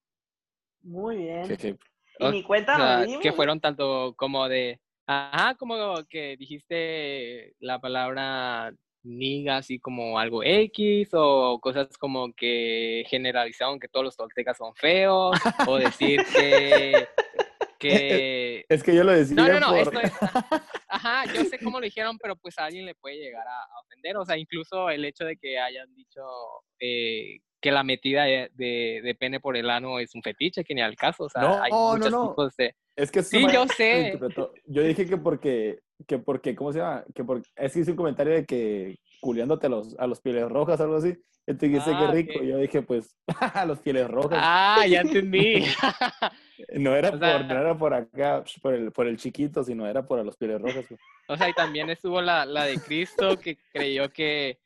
Muy bien. jeje. Y ni cuenta O sea, que fueron tanto como de, ajá, como que dijiste la palabra niga así como algo X o cosas como que generalizaron que todos los toltecas son feos o decir que que Es que yo lo decía no, no, no, por... esto es, ajá, yo sé cómo lo dijeron, pero pues a alguien le puede llegar a, a ofender, o sea, incluso el hecho de que hayan dicho eh, que la metida de, de, de pene por el ano es un fetiche, que ni al caso, o sea, No, hay no, muchos no. tipos de... Es que Sí, yo sé. Yo dije que porque que porque, ¿cómo se llama? Que porque, es que hice un comentario de que culiándote a los, a los pieles rojas algo así. Entonces Ah, qué rico. ok. Yo dije, pues, a los pieles rojas. Ah, ya entendí. no, era o sea- por, no era por acá, por el, por el chiquito, sino era por a los pieles rojas. O sea, y también estuvo la, la de Cristo que creyó que,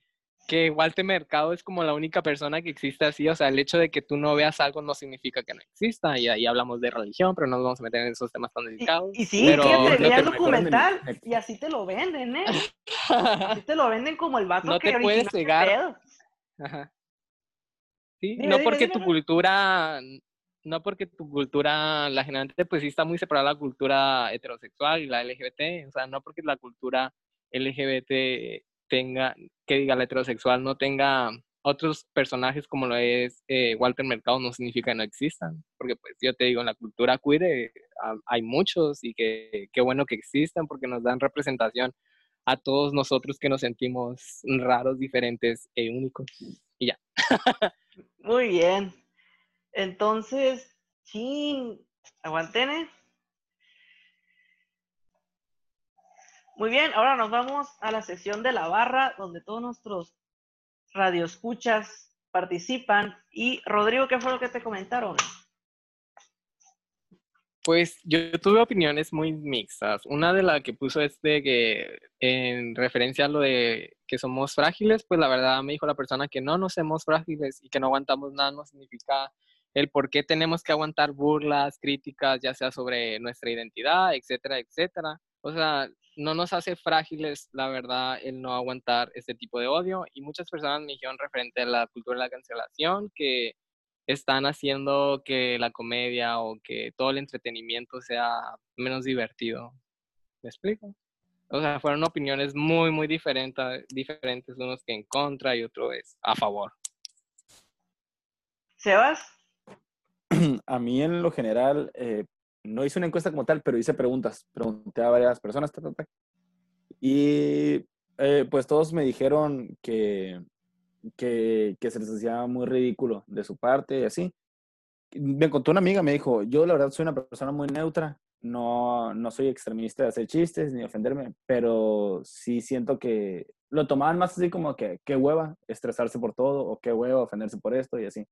que Walter Mercado es como la única persona que existe así. O sea, el hecho de que tú no veas algo no significa que no exista. Y ahí hablamos de religión, pero no nos vamos a meter en esos temas tan delicados. y sí, pero te el documental y así te lo venden, ¿eh? Así te lo venden como el vato No que te puedes ese cegar. Ajá. Sí, Dime, no dime, porque tu cultura, no porque tu cultura, la generalmente pues sí está muy separada la cultura heterosexual y la LGBT, o sea, no porque la cultura LGBT tenga, que diga la heterosexual no tenga otros personajes como lo es eh, Walter Mercado no significa que no existan, porque pues yo te digo, en la cultura queer eh, ha- hay muchos y que qué bueno que existan porque nos dan representación a todos nosotros que nos sentimos raros, diferentes e únicos. Muy bien. Entonces, chin, aguanten. Muy bien, ahora nos vamos a la sesión de la barra, donde todos nuestros radioescuchas participan. Y Rodrigo, ¿qué fue lo que te comentaron? Pues yo tuve opiniones muy mixtas. Una de las que puso es de que en referencia a lo de que somos frágiles, pues la verdad me dijo la persona que no nos somos frágiles y que no aguantamos nada no significa el por qué tenemos que aguantar burlas, críticas, ya sea sobre nuestra identidad, etcétera, etcétera. O sea, no nos hace frágiles, la verdad, el no aguantar este tipo de odio. Y muchas personas me dijeron referente a la cultura de la cancelación que están haciendo que la comedia o que todo el entretenimiento sea menos divertido. ¿Me explico? O sea, fueron opiniones muy, muy diferentes, diferentes, unos que en contra y otros es a favor. Sebas, A mí, en lo general, eh, no hice una encuesta como tal, pero hice preguntas. Pregunté a varias personas. Y eh, pues todos me dijeron que, que, se les hacía muy ridículo de su parte y así. Me contó una amiga, me dijo, yo la verdad soy una persona muy neutra, no, no soy extremista de hacer chistes ni ofenderme, pero sí siento que lo tomaban más así como que qué hueva estresarse por todo o qué hueva ofenderse por esto y así.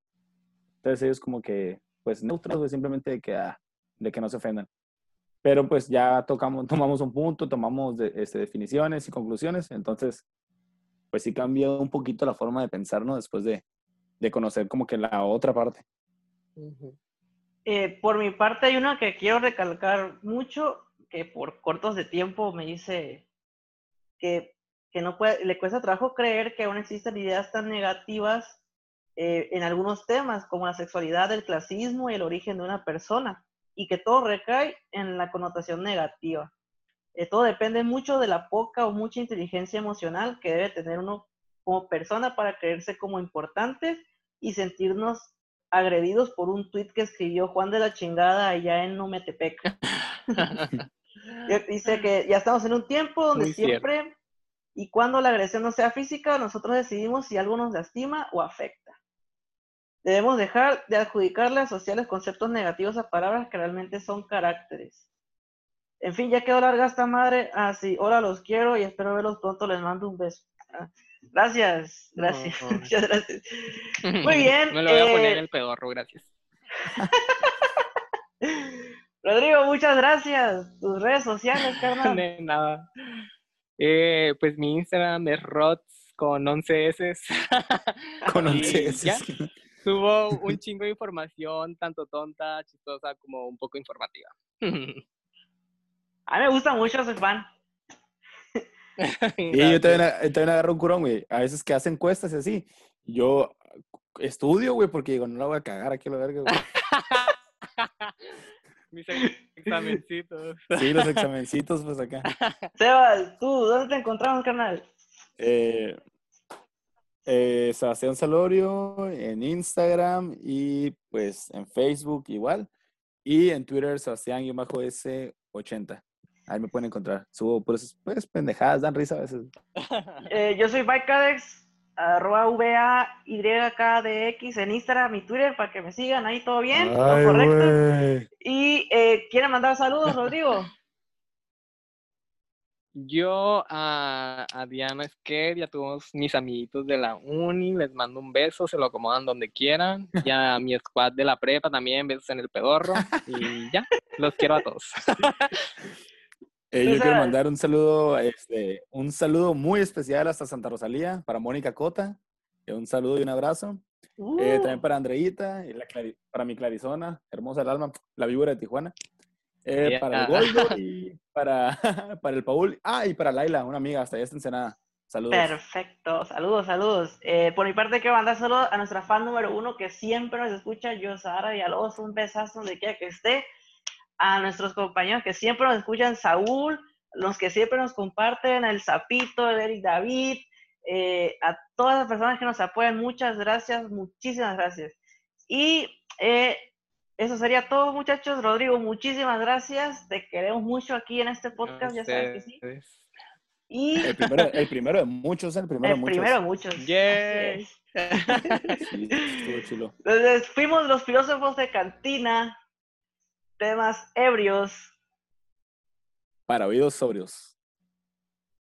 Entonces ellos como que, pues neutros, simplemente que, ah, de que no se ofendan. Pero pues ya tocamos, tomamos un punto, tomamos de- este, definiciones y conclusiones, entonces pues sí cambia un poquito la forma de pensar, ¿no? Después de, de conocer como que la otra parte. eh, por mi parte hay una que quiero recalcar mucho, que por cortos de tiempo me dice que, que no puede, le cuesta trabajo creer que aún existen ideas tan negativas eh, en algunos temas como la sexualidad, el clasismo y el origen de una persona, y que todo recae en la connotación negativa. Eh, todo depende mucho de la poca o mucha inteligencia emocional que debe tener uno como persona para creerse como importante y sentirnos agredidos por un tuit que escribió Juan de la Chingada allá en Numetepec. Dice que ya estamos en un tiempo donde Muy cierto. siempre y cuando la agresión no sea física, nosotros decidimos si algo nos lastima o afecta. Debemos dejar de adjudicarle a sociales conceptos negativos a palabras que realmente son caracteres. En fin, ya quedó larga esta madre. Ah, sí, ahora los quiero y espero verlos pronto. Les mando un beso. Ah, Gracias, gracias, No. muchas gracias. Muy bien, Me lo voy a poner eh, el pedorro, gracias. Rodrigo, muchas gracias. Tus redes sociales, carnal. De nada. Eh, pues mi Instagram es rots con 11 S. Con Y 11 ya, S. Subo un chingo de información, tanto tonta, chistosa, como un poco informativa. A mí me gusta mucho, soy fan. Y yo también, yo también agarro un curón, güey. A veces que hacen encuestas y así. Yo estudio, güey, porque digo, no la voy a cagar aquí a la verga, güey. Mis examencitos. Sí, los examencitos, pues acá. Sebas, tú, ¿dónde te encontramos, carnal? Eh, eh, Sebastián Salorio en Instagram y pues en Facebook igual. Y en Twitter, Sebastián-S80. Ahí me pueden encontrar. Subo pues, pues pendejadas, dan risa a veces. Eh, yo soy Bikeadex, arroba V-A-Y-K-D-X en Instagram y Twitter para que me sigan ahí, todo bien, todo correcto. Y eh, ¿quieren mandar saludos, Rodrigo? Yo a, a Diana Esquer y a todos mis amiguitos de la uni les mando un beso, se lo acomodan donde quieran. Y a mi squad de la prepa también, besos en el pedorro. Y ya, los quiero a todos. Eh, yo quiero mandar un saludo, este, un saludo muy especial hasta Santa Rosalía para Mónica Cota. Eh, un saludo y un abrazo. Eh, también Uh, para Andreita, y la para mi Clarizona, hermosa el alma, la víbora de Tijuana. Eh, Para el. Goldo y para, para el Paul. Ah, y para Laila, una amiga, hasta allá está Ensenada. Saludos. Perfecto, saludos, saludos. Eh, por mi parte quiero mandar saludos a nuestra fan número uno que siempre nos escucha, yo, Sara Villalobos, un besazo donde quiera que esté. A nuestros compañeros que siempre nos escuchan, Saúl, los que siempre nos comparten, el Zapito, el Eric David, eh, a todas las personas que nos apoyan, muchas gracias, muchísimas gracias. Y eh, eso sería todo, muchachos. Rodrigo, muchísimas gracias. Te queremos mucho aquí en este podcast, ya sabes que sí. Y El primero, el primero de muchos, el primero de el muchos. primero de muchos. así Yay. es. Sí, estuvo chulo. Entonces, fuimos los filósofos de cantina, temas ebrios. Para oídos sobrios.